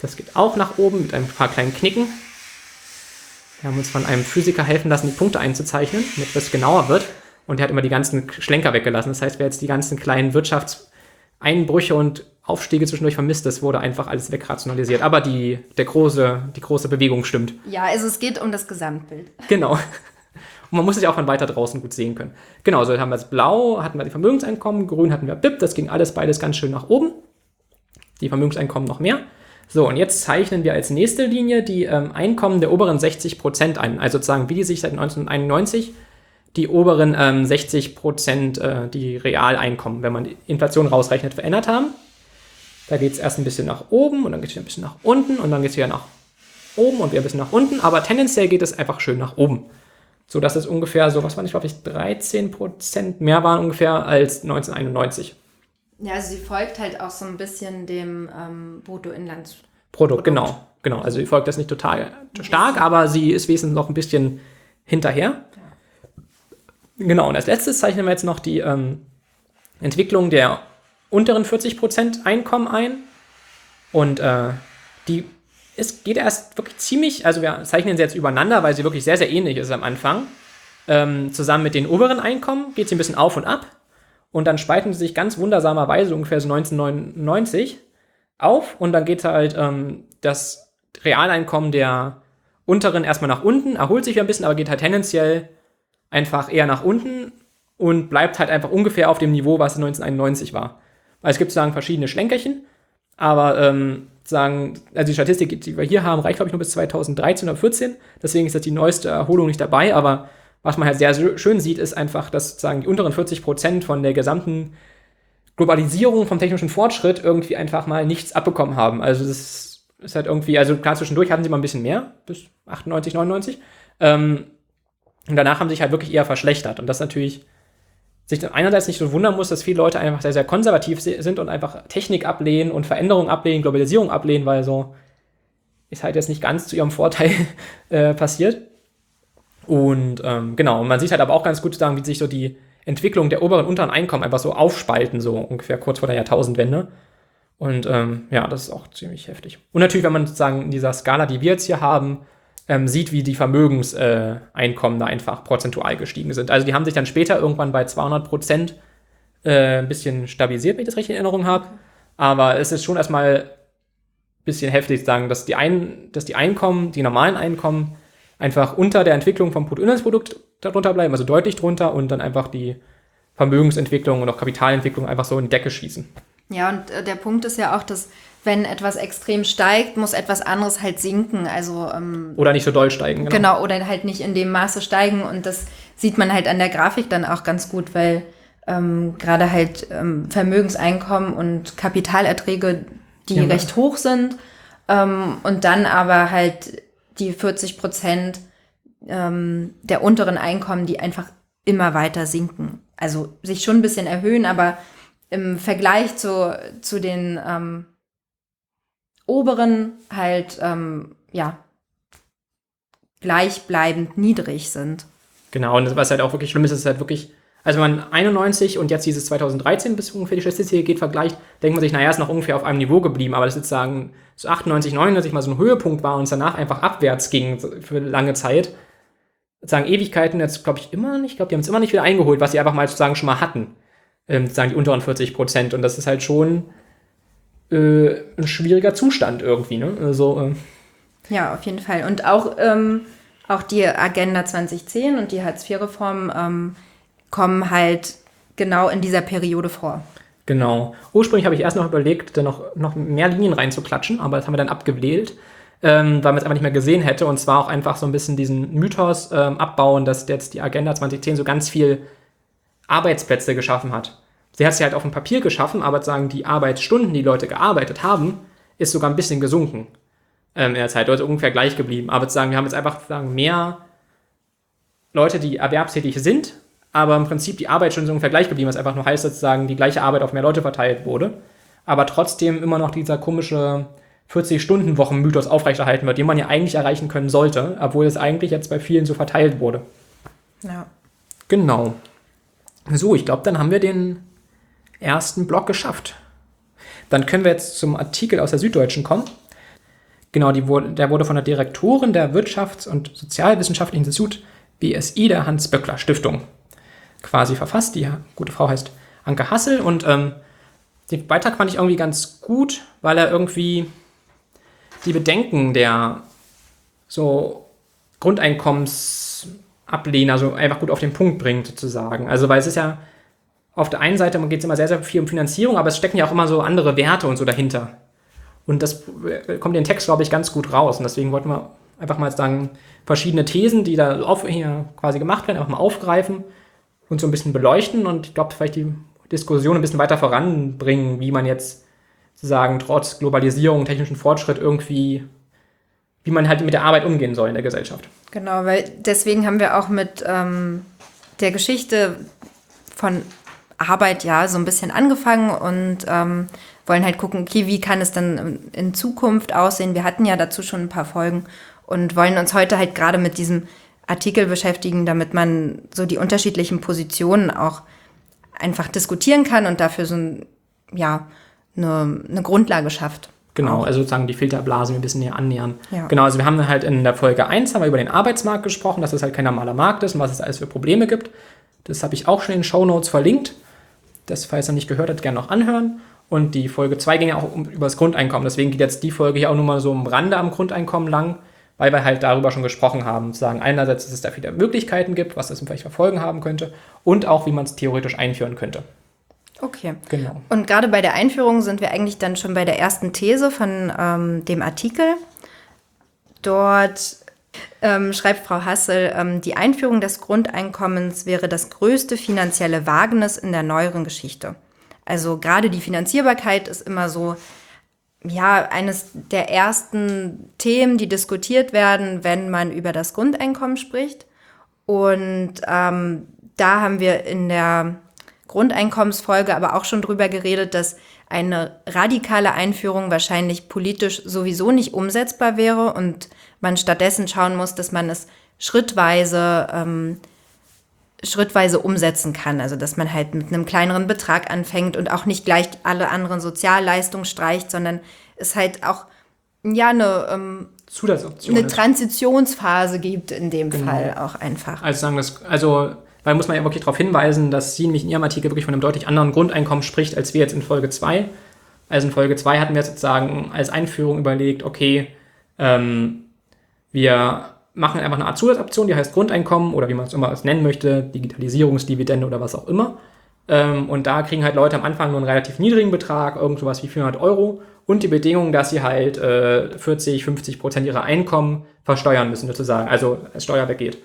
Das geht auch nach oben mit ein paar kleinen Knicken. Wir haben uns von einem Physiker helfen lassen, die Punkte einzuzeichnen, damit es genauer wird. Und er hat immer die ganzen Schlenker weggelassen. Das heißt, wer jetzt die ganzen kleinen Wirtschaftseinbrüche und Aufstiege zwischendurch vermisst, das wurde einfach alles wegrationalisiert. Aber die, der große, die große Bewegung stimmt. Ja, also es geht um das Gesamtbild. Genau. Und man muss sich auch von weiter draußen gut sehen können. Genau, so haben wir das Blau, hatten wir die Vermögenseinkommen, Grün hatten wir BIP, das ging alles beides ganz schön nach oben. Die Vermögenseinkommen noch mehr. So, und jetzt zeichnen wir als nächste Linie die ähm, Einkommen der oberen 60 Prozent ein. Also sozusagen, wie die sich seit 1991 die oberen ähm, 60 Prozent, äh, die Realeinkommen, wenn man die Inflation rausrechnet, verändert haben. Da geht es erst ein bisschen nach oben und dann geht es wieder ein bisschen nach unten und dann geht es wieder nach oben und wieder ein bisschen nach unten. Aber tendenziell geht es einfach schön nach oben. So dass es ungefähr so, was war nicht, glaube ich, 13 Prozent mehr waren ungefähr als 1991. Ja, also sie folgt halt auch so ein bisschen dem ähm, Bruttoinlandsprodukt. Produkt, genau. Genau, also sie folgt das nicht total stark, aber sie ist wesentlich noch ein bisschen hinterher. Ja. Genau, und als letztes zeichnen wir jetzt noch die ähm, Entwicklung der unteren 40% Einkommen ein. Und äh, die es geht erst wirklich ziemlich, also wir zeichnen sie jetzt übereinander, weil sie wirklich sehr, sehr ähnlich ist am Anfang. Ähm, zusammen mit den oberen Einkommen geht sie ein bisschen auf und ab. Und dann spalten sie sich ganz wundersamerweise ungefähr so 1999 auf. Und dann geht halt ähm, das Realeinkommen der unteren erstmal nach unten, erholt sich ein bisschen, aber geht halt tendenziell einfach eher nach unten und bleibt halt einfach ungefähr auf dem Niveau, was 1991 war. Weil es gibt sozusagen verschiedene Schlenkerchen, aber ähm, sagen, also die Statistik, die wir hier haben, reicht glaube ich nur bis 2013 oder 14, deswegen ist das die neueste Erholung nicht dabei, aber was man halt sehr schön sieht, ist einfach, dass sozusagen die unteren 40 Prozent von der gesamten Globalisierung vom technischen Fortschritt irgendwie einfach mal nichts abbekommen haben. Also das ist halt irgendwie, also klar zwischendurch hatten sie mal ein bisschen mehr, bis 98, 99. Ähm, und danach haben sie sich halt wirklich eher verschlechtert. Und das natürlich sich dann einerseits nicht so wundern muss, dass viele Leute einfach sehr, sehr konservativ sind und einfach Technik ablehnen und Veränderung ablehnen, Globalisierung ablehnen, weil so ist halt jetzt nicht ganz zu ihrem Vorteil äh, passiert. Und ähm, genau, und man sieht halt aber auch ganz gut sagen, wie sich so die Entwicklung der oberen und unteren Einkommen einfach so aufspalten, so ungefähr kurz vor der Jahrtausendwende. Und ähm, ja, das ist auch ziemlich heftig. Und natürlich, wenn man sozusagen in dieser Skala, die wir jetzt hier haben, ähm, sieht, wie die Vermögenseinkommen da einfach prozentual gestiegen sind. Also die haben sich dann später irgendwann bei 200 Prozent äh, ein bisschen stabilisiert, wenn ich das richtig in Erinnerung habe. Aber es ist schon erstmal ein bisschen heftig zu sagen, dass die, ein, dass die Einkommen, die normalen Einkommen, einfach unter der Entwicklung vom Bruttoinlandsprodukt darunter bleiben, also deutlich drunter und dann einfach die Vermögensentwicklung und auch Kapitalentwicklung einfach so in die Decke schießen. Ja, und äh, der Punkt ist ja auch, dass wenn etwas extrem steigt, muss etwas anderes halt sinken. Also, ähm, oder nicht so doll steigen. Genau. genau, oder halt nicht in dem Maße steigen. Und das sieht man halt an der Grafik dann auch ganz gut, weil ähm, gerade halt ähm, Vermögenseinkommen und Kapitalerträge, die ja. recht hoch sind. Ähm, und dann aber halt die 40 Prozent ähm, der unteren Einkommen, die einfach immer weiter sinken. Also sich schon ein bisschen erhöhen, aber im Vergleich zu, zu den ähm, oberen halt, ähm, ja, gleichbleibend niedrig sind. Genau, und was halt auch wirklich schlimm ist, ist halt wirklich, also wenn man 91 und jetzt dieses 2013 bis ungefähr die Statistik geht, vergleicht, denkt man sich, naja, ist noch ungefähr auf einem Niveau geblieben, aber das sozusagen so 98, 99 mal so ein Höhepunkt war und es danach einfach abwärts ging für lange Zeit. Sozusagen Ewigkeiten jetzt, glaube ich, immer nicht, ich glaube, die haben es immer nicht wieder eingeholt, was sie einfach mal sozusagen schon mal hatten. Ähm, sozusagen die unteren 40 Prozent. Und das ist halt schon äh, ein schwieriger Zustand irgendwie. Ne? Also, äh. Ja, auf jeden Fall. Und auch, ähm, auch die Agenda 2010 und die Hartz-IV-Reform ähm, kommen halt genau in dieser Periode vor. Genau. Ursprünglich habe ich erst noch überlegt, da noch, noch mehr Linien reinzuklatschen, aber das haben wir dann abgewählt, ähm, weil man es einfach nicht mehr gesehen hätte. Und zwar auch einfach so ein bisschen diesen Mythos ähm, abbauen, dass jetzt die Agenda 2010 so ganz viel Arbeitsplätze geschaffen hat. Sie hat sie halt auf dem Papier geschaffen, aber sagen die Arbeitsstunden, die Leute gearbeitet haben, ist sogar ein bisschen gesunken ähm, in der Zeit, also ungefähr gleich geblieben. Aber sagen, wir haben jetzt einfach sagen, mehr Leute, die erwerbstätig sind, aber im Prinzip die Arbeitsstunden sind ungefähr gleich geblieben, was einfach nur heißt, sozusagen die gleiche Arbeit auf mehr Leute verteilt wurde. Aber trotzdem immer noch dieser komische 40-Stunden-Wochen-Mythos aufrechterhalten wird, den man ja eigentlich erreichen können sollte, obwohl es eigentlich jetzt bei vielen so verteilt wurde. Ja. Genau. So, ich glaube, dann haben wir den ersten Block geschafft. Dann können wir jetzt zum Artikel aus der Süddeutschen kommen. Genau, wurde, der wurde von der Direktorin der Wirtschafts- und Sozialwissenschaftlichen Institut BSI der Hans-Böckler-Stiftung quasi verfasst. Die gute Frau heißt Anke Hassel und ähm, den Beitrag fand ich irgendwie ganz gut, weil er irgendwie die Bedenken der so Grundeinkommensablehner so einfach gut auf den Punkt bringt, sozusagen. Also, weil es ist ja auf der einen Seite geht es immer sehr, sehr viel um Finanzierung, aber es stecken ja auch immer so andere Werte und so dahinter. Und das kommt in den Text, glaube ich, ganz gut raus. Und deswegen wollten wir einfach mal sagen, verschiedene Thesen, die da auf, hier quasi gemacht werden, einfach mal aufgreifen und so ein bisschen beleuchten und ich glaube, vielleicht die Diskussion ein bisschen weiter voranbringen, wie man jetzt sozusagen trotz Globalisierung, technischen Fortschritt irgendwie, wie man halt mit der Arbeit umgehen soll in der Gesellschaft. Genau, weil deswegen haben wir auch mit ähm, der Geschichte von Arbeit ja so ein bisschen angefangen und ähm, wollen halt gucken, okay, wie kann es dann in Zukunft aussehen? Wir hatten ja dazu schon ein paar Folgen und wollen uns heute halt gerade mit diesem Artikel beschäftigen, damit man so die unterschiedlichen Positionen auch einfach diskutieren kann und dafür so ein, ja, eine, eine Grundlage schafft. Genau, also sozusagen die Filterblasen ein bisschen näher annähern. Ja. Genau, also wir haben halt in der Folge 1 haben wir über den Arbeitsmarkt gesprochen, dass es halt kein normaler Markt ist und was es alles für Probleme gibt. Das habe ich auch schon in den Show Notes verlinkt. Das, falls ihr nicht gehört habt, gerne noch anhören. Und die Folge 2 ging ja auch um, über das Grundeinkommen. Deswegen geht jetzt die Folge hier auch nur mal so am Rande am Grundeinkommen lang, weil wir halt darüber schon gesprochen haben. Zu sagen, einerseits, dass es da viele Möglichkeiten gibt, was das vielleicht verfolgen haben könnte und auch, wie man es theoretisch einführen könnte. Okay. Genau. Und gerade bei der Einführung sind wir eigentlich dann schon bei der ersten These von ähm, dem Artikel. Dort ähm, schreibt Frau Hassel, ähm, die Einführung des Grundeinkommens wäre das größte finanzielle Wagnis in der neueren Geschichte. Also gerade die Finanzierbarkeit ist immer so, ja, eines der ersten Themen, die diskutiert werden, wenn man über das Grundeinkommen spricht. Und ähm, da haben wir in der Grundeinkommensfolge aber auch schon drüber geredet, dass eine radikale Einführung wahrscheinlich politisch sowieso nicht umsetzbar wäre und man stattdessen schauen muss, dass man es schrittweise ähm, schrittweise umsetzen kann. Also dass man halt mit einem kleineren Betrag anfängt und auch nicht gleich alle anderen Sozialleistungen streicht, sondern es halt auch ja eine, ähm, Zusatzoption eine ist. Transitionsphase gibt in dem Genau. Fall auch einfach. Also sagen das, also, weil muss man ja wirklich darauf hinweisen, dass sie nämlich in ihrem Artikel wirklich von einem deutlich anderen Grundeinkommen spricht, als wir jetzt in Folge 2. Also in Folge 2 hatten wir sozusagen als Einführung überlegt, okay, ähm, wir machen einfach eine Art Zusatzoption, die heißt Grundeinkommen oder wie man es immer nennen möchte, Digitalisierungsdividende oder was auch immer. Ähm, und da kriegen halt Leute am Anfang nur einen relativ niedrigen Betrag, irgend sowas wie 400 Euro und die Bedingung, dass sie halt äh, 40, 50 Prozent ihrer Einkommen versteuern müssen sozusagen, also als Steuer weggeht.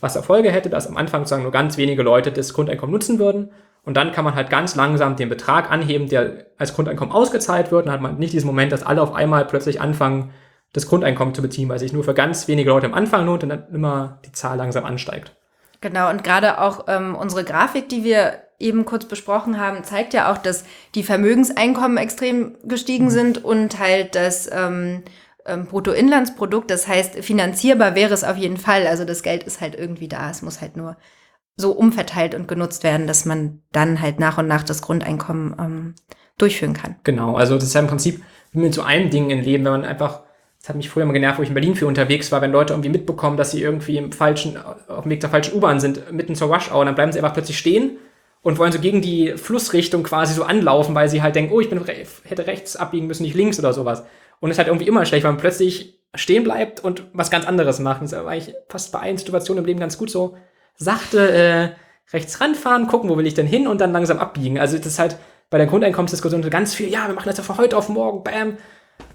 Was zur Folge hätte, dass am Anfang sozusagen nur ganz wenige Leute das Grundeinkommen nutzen würden und dann kann man halt ganz langsam den Betrag anheben, der als Grundeinkommen ausgezahlt wird. Dann hat man nicht diesen Moment, dass alle auf einmal plötzlich anfangen, das Grundeinkommen zu beziehen, weil sich nur für ganz wenige Leute am Anfang lohnt und dann immer die Zahl langsam ansteigt. Genau, und gerade auch ähm, unsere Grafik, die wir eben kurz besprochen haben, zeigt ja auch, dass die Vermögenseinkommen extrem gestiegen sind und halt das ähm, ähm, Bruttoinlandsprodukt. Das heißt, finanzierbar wäre es auf jeden Fall. Also das Geld ist halt irgendwie da. Es muss halt nur so umverteilt und genutzt werden, dass man dann halt nach und nach das Grundeinkommen ähm, durchführen kann. Genau, also das ist ja im Prinzip wie mit so einem Ding im Leben, wenn man einfach, hat mich früher mal genervt, wo ich in Berlin viel unterwegs war, wenn Leute irgendwie mitbekommen, dass sie irgendwie im falschen, auf dem Weg zur falschen U-Bahn sind, mitten zur Rush Hour, dann bleiben sie einfach plötzlich stehen und wollen so gegen die Flussrichtung quasi so anlaufen, weil sie halt denken, oh, ich bin re hätte rechts abbiegen müssen, nicht links oder sowas. Und es ist halt irgendwie immer schlecht, weil man plötzlich stehen bleibt und was ganz anderes macht. Das aber eigentlich fast bei allen Situationen im Leben ganz gut so sachte äh, rechts ranfahren, gucken, wo will ich denn hin und dann langsam abbiegen. Also das ist halt bei der Grundeinkommensdiskussion so ganz viel, ja, wir machen das ja von heute auf morgen, bam.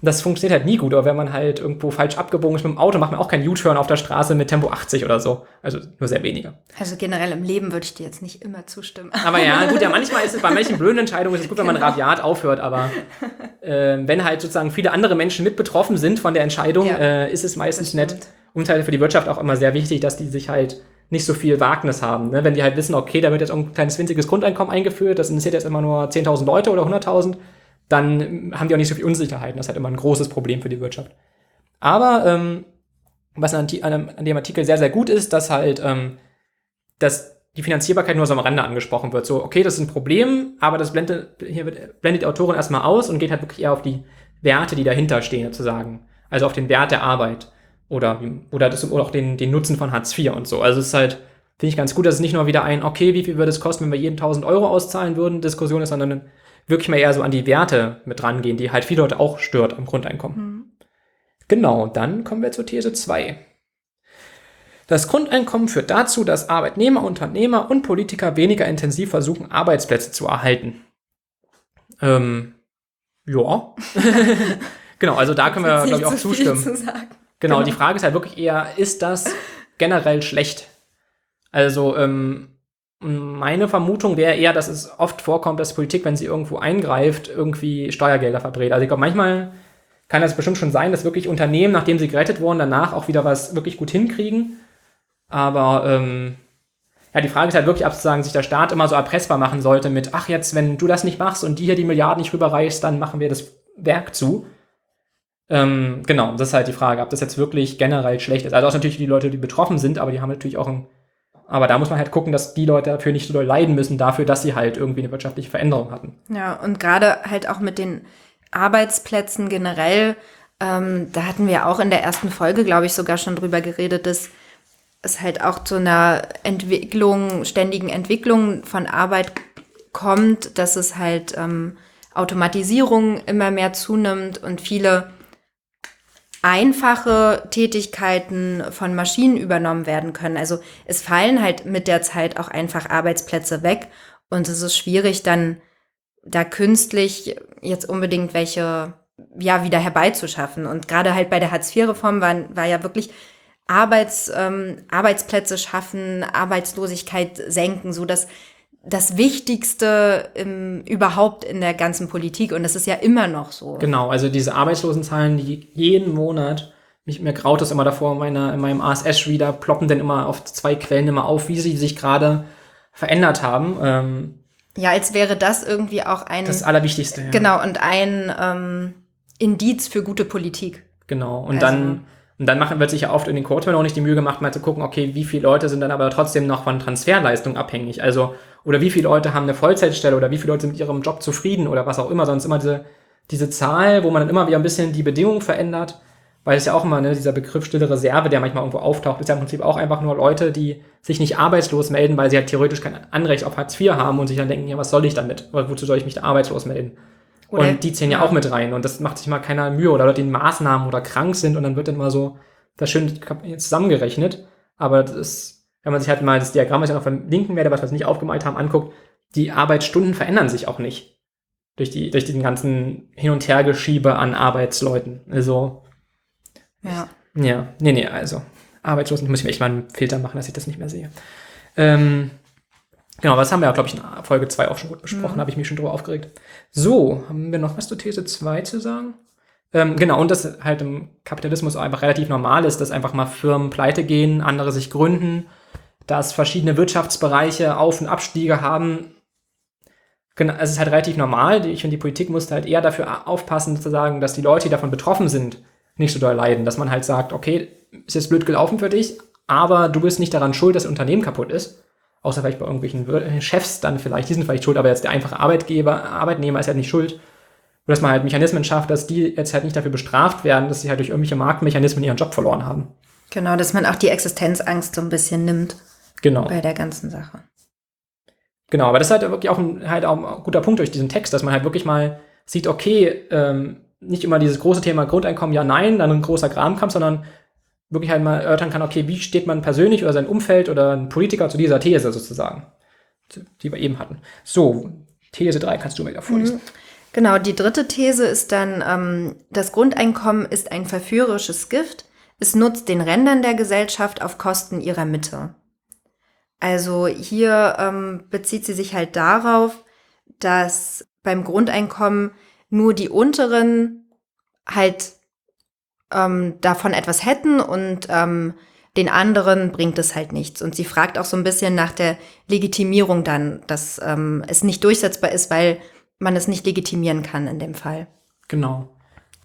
Das funktioniert halt nie gut, aber wenn man halt irgendwo falsch abgebogen ist mit dem Auto, macht man auch keinen U-Turn auf der Straße mit Tempo 80 oder so. Also nur sehr wenige. Also generell im Leben würde ich dir jetzt nicht immer zustimmen. Aber ja, gut, ja, manchmal ist es bei manchen blöden Entscheidungen ist es gut, wenn man Genau. rabiat aufhört, aber äh, wenn halt sozusagen viele andere Menschen mit betroffen sind von der Entscheidung, Ja. äh, ist es meistens nett. Und halt für die Wirtschaft auch immer sehr wichtig, dass die sich halt nicht so viel Wagnis haben. Ne? Wenn die halt wissen, okay, da wird jetzt ein kleines winziges Grundeinkommen eingeführt, das interessiert jetzt immer nur 10.000 Leute oder 100.000, dann haben die auch nicht so viel Unsicherheiten. Das ist halt immer ein großes Problem für die Wirtschaft. Aber ähm, was an, an, an, dem Artikel sehr, sehr gut ist, dass halt ähm, dass die Finanzierbarkeit nur so am Rande angesprochen wird. So, okay, das ist ein Problem, aber das blendet, hier wird, blendet die Autorin erstmal aus und geht halt wirklich eher auf die Werte, die dahinter stehen, sozusagen. Also auf den Wert der Arbeit oder, oder, das, oder auch den, den Nutzen von Hartz IV und so. Also es ist halt, finde ich ganz gut, dass es nicht nur wieder ein, okay, wie viel würde es kosten, wenn wir jeden 1000 Euro auszahlen würden, Diskussion ist, sondern wirklich mal eher so an die Werte mit rangehen, die halt viele Leute auch stört am Grundeinkommen. Mhm. Genau, dann kommen wir zur These 2. Das Grundeinkommen führt dazu, dass Arbeitnehmer, Unternehmer und Politiker weniger intensiv versuchen, Arbeitsplätze zu erhalten. Ähm, ja. genau, also da können wir, glaube ich, auch zustimmen. Zu genau, genau, die Frage ist halt wirklich eher, ist das generell schlecht? Also, ähm, meine Vermutung wäre eher, dass es oft vorkommt, dass Politik, wenn sie irgendwo eingreift, irgendwie Steuergelder verbrät. Also ich glaube, manchmal kann das bestimmt schon sein, dass wirklich Unternehmen, nachdem sie gerettet wurden, danach auch wieder was wirklich gut hinkriegen. Aber ähm, ja, die Frage ist halt wirklich, ob sozusagen sich der Staat immer so erpressbar machen sollte mit, ach jetzt, wenn du das nicht machst und die hier die Milliarden nicht rüberreichst, dann machen wir das Werk zu. Ähm, genau, das ist halt die Frage, ob das jetzt wirklich generell schlecht ist. Also auch natürlich die Leute, die betroffen sind, aber die haben natürlich auch ein, aber da muss man halt gucken, dass die Leute dafür nicht so doll leiden müssen, dafür, dass sie halt irgendwie eine wirtschaftliche Veränderung hatten. Ja, und gerade halt auch mit den Arbeitsplätzen generell, ähm, da hatten wir auch in der ersten Folge, glaube ich, sogar schon drüber geredet, dass es halt auch zu einer Entwicklung, ständigen Entwicklung von Arbeit kommt, dass es halt ähm, Automatisierung immer mehr zunimmt und viele einfache Tätigkeiten von Maschinen übernommen werden können. Also es fallen halt mit der Zeit auch einfach Arbeitsplätze weg und es ist schwierig dann da künstlich jetzt unbedingt welche ja wieder herbeizuschaffen. Und gerade halt bei der Hartz-IV-Reform war, war ja wirklich Arbeits, ähm, Arbeitsplätze schaffen, Arbeitslosigkeit senken, so dass das Wichtigste im, überhaupt in der ganzen Politik und das ist ja immer noch so. Genau, also diese Arbeitslosenzahlen, die jeden Monat, mich, mir graut es immer davor, in, meiner, in meinem ASS-Reader ploppen dann immer auf zwei Quellen immer auf, wie sie sich gerade verändert haben. Ähm, ja, als wäre das irgendwie auch ein. Das Allerwichtigste. Ja. Genau, und ein ähm, Indiz für gute Politik. Genau, und also, dann und dann machen, wird sich ja oft in den Kurzmeldungen auch nicht die Mühe gemacht, mal zu gucken, okay, wie viele Leute sind dann aber trotzdem noch von Transferleistung abhängig? Also, oder wie viele Leute haben eine Vollzeitstelle oder wie viele Leute sind mit ihrem Job zufrieden oder was auch immer, sonst immer diese, diese Zahl, wo man dann immer wieder ein bisschen die Bedingungen verändert, weil es ja auch immer, ne, dieser Begriff stille Reserve, der manchmal irgendwo auftaucht, ist ja im Prinzip auch einfach nur Leute, die sich nicht arbeitslos melden, weil sie halt theoretisch kein Anrecht auf Hartz IV haben und sich dann denken, ja, was soll ich damit? Oder wozu soll ich mich da arbeitslos melden? Oder, und die zählen ja, ja auch mit rein. Und das macht sich mal keiner Mühe. Oder Leute, die in Maßnahmen oder krank sind und dann wird dann mal so das schön zusammengerechnet. Aber das ist, wenn man sich halt mal das Diagramm, was ich noch verlinken werde, was wir nicht aufgemalt haben, anguckt, die Arbeitsstunden verändern sich auch nicht. Durch die, durch den ganzen Hin- und Hergeschiebe an Arbeitsleuten. Also. Ja. Ja, nee, nee, also. Arbeitslosen muss ich mir echt mal einen Filter machen, dass ich das nicht mehr sehe. Ähm, Genau, was haben wir ja, glaube ich, in Folge 2 auch schon gut besprochen, mhm. habe ich mich schon drüber aufgeregt. So, haben wir noch was zu These 2 zu sagen? Ähm, genau, und dass halt im Kapitalismus einfach relativ normal ist, dass einfach mal Firmen pleite gehen, andere sich gründen, dass verschiedene Wirtschaftsbereiche Auf- und Abstiege haben. Genau, es ist halt relativ normal. Ich finde, die Politik muss halt eher dafür aufpassen, zu sagen, dass die Leute, die davon betroffen sind, nicht so doll leiden. Dass man halt sagt, okay, ist jetzt blöd gelaufen für dich, aber du bist nicht daran schuld, dass das Unternehmen kaputt ist außer vielleicht bei irgendwelchen Chefs dann vielleicht, die sind vielleicht schuld, aber jetzt der einfache Arbeitgeber, Arbeitnehmer ist halt nicht schuld. Oder dass man halt Mechanismen schafft, dass die jetzt halt nicht dafür bestraft werden, dass sie halt durch irgendwelche Marktmechanismen ihren Job verloren haben. Genau, dass man auch die Existenzangst so ein bisschen nimmt. Genau. Bei der ganzen Sache. Genau, aber das ist halt wirklich auch ein, halt auch ein guter Punkt durch diesen Text, dass man halt wirklich mal sieht, okay, ähm, nicht immer dieses große Thema Grundeinkommen, ja, nein, dann ein großer Grabenkampf, sondern wirklich halt mal erörtern kann, okay, wie steht man persönlich oder sein Umfeld oder ein Politiker zu dieser These sozusagen, die wir eben hatten. So, These 3 kannst du mir da vorlesen. Mhm. Genau, die dritte These ist dann, ähm, das Grundeinkommen ist ein verführerisches Gift. Es nutzt den Rändern der Gesellschaft auf Kosten ihrer Mitte. Also hier ähm, bezieht sie sich halt darauf, dass beim Grundeinkommen nur die unteren halt ähm, davon etwas hätten und ähm, den anderen bringt es halt nichts. Und sie fragt auch so ein bisschen nach der Legitimierung dann, dass ähm, es nicht durchsetzbar ist, weil man es nicht legitimieren kann in dem Fall. Genau.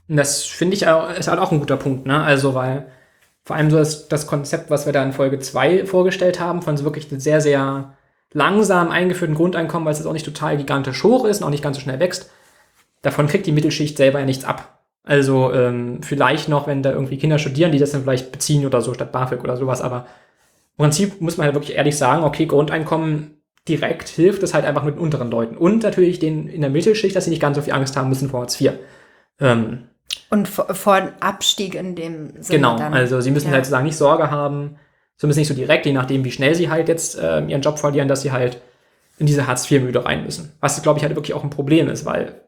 Und das finde ich auch, ist halt auch ein guter Punkt, ne? Also, weil vor allem so das, das Konzept, was wir da in Folge 2 vorgestellt haben, von so wirklich sehr, sehr langsam eingeführten Grundeinkommen, weil es jetzt auch nicht total gigantisch hoch ist und auch nicht ganz so schnell wächst, davon kriegt die Mittelschicht selber ja nichts ab. Also ähm, vielleicht noch, wenn da irgendwie Kinder studieren, die das dann vielleicht beziehen oder so statt BAföG oder sowas, aber im Prinzip muss man halt wirklich ehrlich sagen, okay, Grundeinkommen direkt hilft es halt einfach mit den unteren Leuten. Und natürlich den in der Mittelschicht, dass sie nicht ganz so viel Angst haben müssen vor Hartz IV. Ähm, und vor, vor Abstieg in dem Sinne. Genau, dann. also sie müssen ja. halt sozusagen nicht Sorge haben, zumindest nicht so direkt, je nachdem, wie schnell sie halt jetzt äh, ihren Job verlieren, dass sie halt in diese Hartz-IV-Müde rein müssen. Was, glaube ich, halt wirklich auch ein Problem ist, weil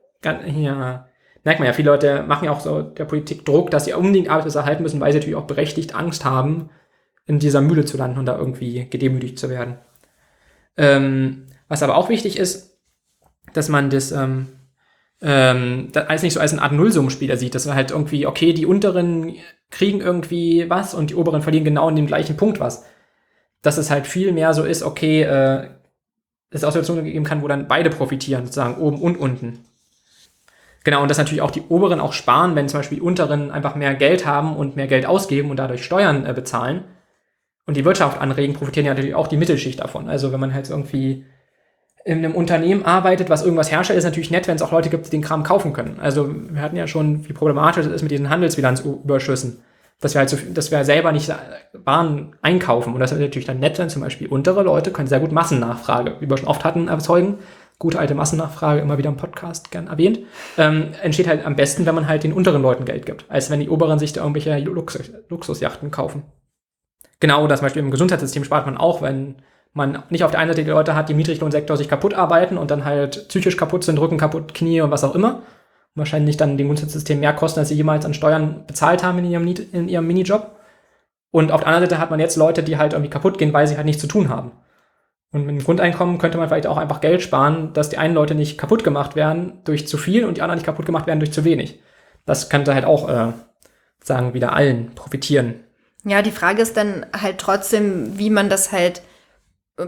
hier merkt man ja, viele Leute machen ja auch so der Politik Druck, dass sie unbedingt Arbeitsplätze erhalten müssen, weil sie natürlich auch berechtigt Angst haben, in dieser Mühle zu landen und da irgendwie gedemütigt zu werden. Ähm, was aber auch wichtig ist, dass man das ähm, ähm, das alles nicht so als eine Art Nullsummenspieler sieht, dass man halt irgendwie, okay, die unteren kriegen irgendwie was und die oberen verlieren genau in dem gleichen Punkt was. Dass es halt viel mehr so ist, okay, äh, es auch Situationen geben kann, wo dann beide profitieren, sozusagen oben und unten. Genau, und dass natürlich auch die oberen auch sparen, wenn zum Beispiel die unteren einfach mehr Geld haben und mehr Geld ausgeben und dadurch Steuern äh, bezahlen und die Wirtschaft anregen, profitieren ja natürlich auch die Mittelschicht davon. Also wenn man halt irgendwie in einem Unternehmen arbeitet, was irgendwas herstellt, ist natürlich nett, wenn es auch Leute gibt, die den Kram kaufen können. Also wir hatten ja schon, wie problematisch es ist mit diesen Handelsbilanzüberschüssen, dass wir halt so, dass wir selber nicht Waren einkaufen. Und das ist natürlich dann nett, wenn zum Beispiel untere Leute können sehr gut Massennachfrage, wie wir schon oft hatten, erzeugen. Gute alte Massennachfrage, immer wieder im Podcast gern erwähnt. Ähm, entsteht halt am besten, wenn man halt den unteren Leuten Geld gibt, als wenn die oberen sich da irgendwelche Luxus, Luxusjachten kaufen. Genau, das zum Beispiel im Gesundheitssystem spart man auch, wenn man nicht auf der einen Seite die Leute hat, die im Niedriglohnsektor sich kaputt arbeiten und dann halt psychisch kaputt sind, Rücken kaputt, Knie und was auch immer. Und wahrscheinlich dann dem Gesundheitssystem mehr kosten, als sie jemals an Steuern bezahlt haben in ihrem, in ihrem Minijob. Und auf der anderen Seite hat man jetzt Leute, die halt irgendwie kaputt gehen, weil sie halt nichts zu tun haben. Und mit dem Grundeinkommen könnte man vielleicht auch einfach Geld sparen, dass die einen Leute nicht kaputt gemacht werden durch zu viel und die anderen nicht kaputt gemacht werden durch zu wenig. Das könnte halt auch, äh, sagen, wieder allen profitieren. Ja, die Frage ist dann halt trotzdem, wie man das halt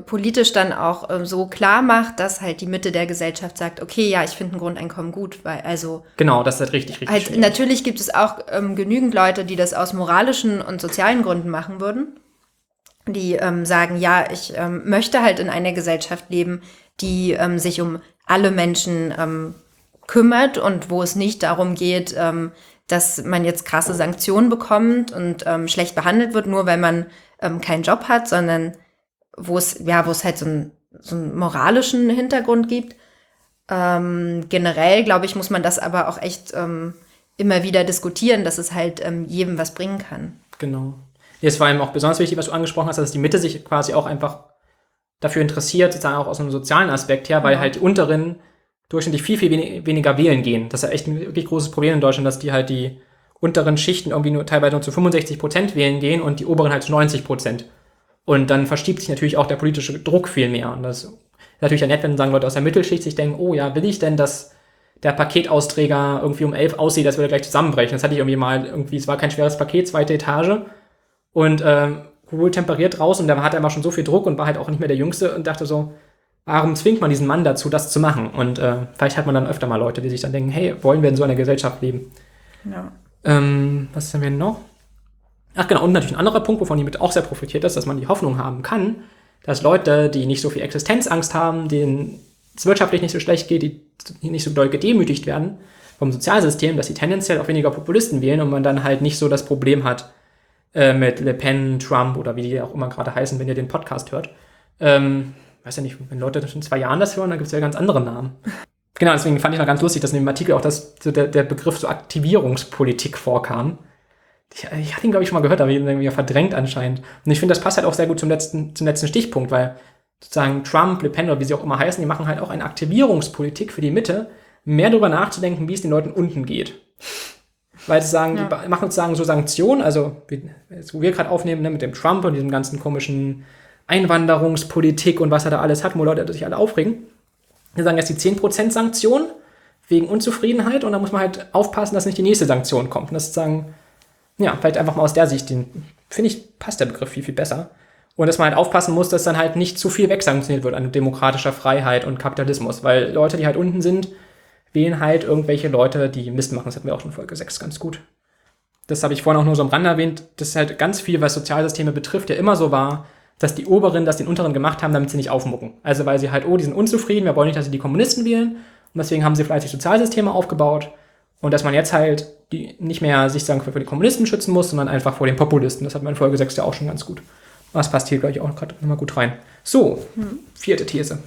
politisch dann auch äh, so klar macht, dass halt die Mitte der Gesellschaft sagt, okay, ja, ich finde ein Grundeinkommen gut, weil also genau, das ist halt richtig, richtig. Halt, natürlich gibt es auch ähm, genügend Leute, die das aus moralischen und sozialen Gründen machen würden, die ähm, sagen, ja, ich ähm, möchte halt in einer Gesellschaft leben, die ähm, sich um alle Menschen ähm, kümmert und wo es nicht darum geht, ähm, dass man jetzt krasse Sanktionen bekommt und ähm, schlecht behandelt wird, nur weil man ähm, keinen Job hat, sondern wo es, ja, wo es halt so, ein, so einen moralischen Hintergrund gibt. Ähm, generell, glaube ich, muss man das aber auch echt ähm, immer wieder diskutieren, dass es halt ähm, jedem was bringen kann. Genau. Es war eben auch besonders wichtig, was du angesprochen hast, dass die Mitte sich quasi auch einfach dafür interessiert, sozusagen auch aus einem sozialen Aspekt her, weil ja. halt die Unteren durchschnittlich viel, viel weniger wählen gehen. Das ist ja echt ein wirklich großes Problem in Deutschland, dass die halt die unteren Schichten irgendwie nur teilweise nur zu 65 Prozent wählen gehen und die oberen halt zu 90 Prozent. Und dann verschiebt sich natürlich auch der politische Druck viel mehr. Und das ist natürlich ja nett, wenn sagen Leute aus der Mittelschicht sich denken, oh ja, will ich denn, dass der Paketausträger irgendwie um elf aussieht, als würde er gleich zusammenbrechen. Das hatte ich irgendwie mal, irgendwie, es war kein schweres Paket, zweite Etage. Und äh, wohl temperiert draußen, und da hat er immer schon so viel Druck und war halt auch nicht mehr der Jüngste und dachte so, warum zwingt man diesen Mann dazu, das zu machen? Und äh, vielleicht hat man dann öfter mal Leute, die sich dann denken, hey, wollen wir in so einer Gesellschaft leben? Ja. Ähm, was haben wir noch? Ach genau, und natürlich ein anderer Punkt, wovon die mit auch sehr profitiert ist, dass man die Hoffnung haben kann, dass Leute, die nicht so viel Existenzangst haben, denen es wirtschaftlich nicht so schlecht geht, die nicht so doll gedemütigt werden vom Sozialsystem, dass sie tendenziell auch weniger Populisten wählen und man dann halt nicht so das Problem hat äh, mit Le Pen, Trump oder wie die auch immer gerade heißen, wenn ihr den Podcast hört. Ähm, weiß ja nicht, wenn Leute schon zwei Jahren das hören, dann gibt es ja ganz andere Namen. Genau, deswegen fand ich noch ganz lustig, dass in dem Artikel auch das, so der, der Begriff so Aktivierungspolitik vorkam. Ich, ich hatte ihn, glaube ich, schon mal gehört, aber ihn irgendwie verdrängt anscheinend. Und ich finde, das passt halt auch sehr gut zum letzten, zum letzten Stichpunkt, weil sozusagen Trump, Le Pen oder wie sie auch immer heißen, die machen halt auch eine Aktivierungspolitik für die Mitte, mehr darüber nachzudenken, wie es den Leuten unten geht. Weil sie sagen, ja. die machen sozusagen so Sanktionen, also wie, wo wir gerade aufnehmen, ne, mit dem Trump und diesem ganzen komischen Einwanderungspolitik und was er da alles hat, wo Leute sich alle aufregen. Wir sagen jetzt die 10% Sanktion wegen Unzufriedenheit und da muss man halt aufpassen, dass nicht die nächste Sanktion kommt. Und das ist sozusagen ja, vielleicht einfach mal aus der Sicht, den finde ich, passt der Begriff viel, viel besser. Und dass man halt aufpassen muss, dass dann halt nicht zu viel wegsanktioniert wird an demokratischer Freiheit und Kapitalismus. Weil Leute, die halt unten sind, wählen halt irgendwelche Leute, die Mist machen. Das hatten wir auch schon in Folge 6 ganz gut. Das habe ich vorhin auch nur so am Rande erwähnt. Das ist halt ganz viel, was Sozialsysteme betrifft, ja immer so war, dass die Oberen das den Unteren gemacht haben, damit sie nicht aufmucken. Also weil sie halt, oh, die sind unzufrieden, wir wollen nicht, dass sie die Kommunisten wählen. Und deswegen haben sie fleißig Sozialsysteme aufgebaut. Und dass man jetzt halt die nicht mehr sich sagen, vor die Kommunisten schützen muss, sondern einfach vor den Populisten. Das hat man in Folge 6 ja auch schon ganz gut. Das passt hier, glaube ich, auch gerade nochmal gut rein. So, hm. vierte These.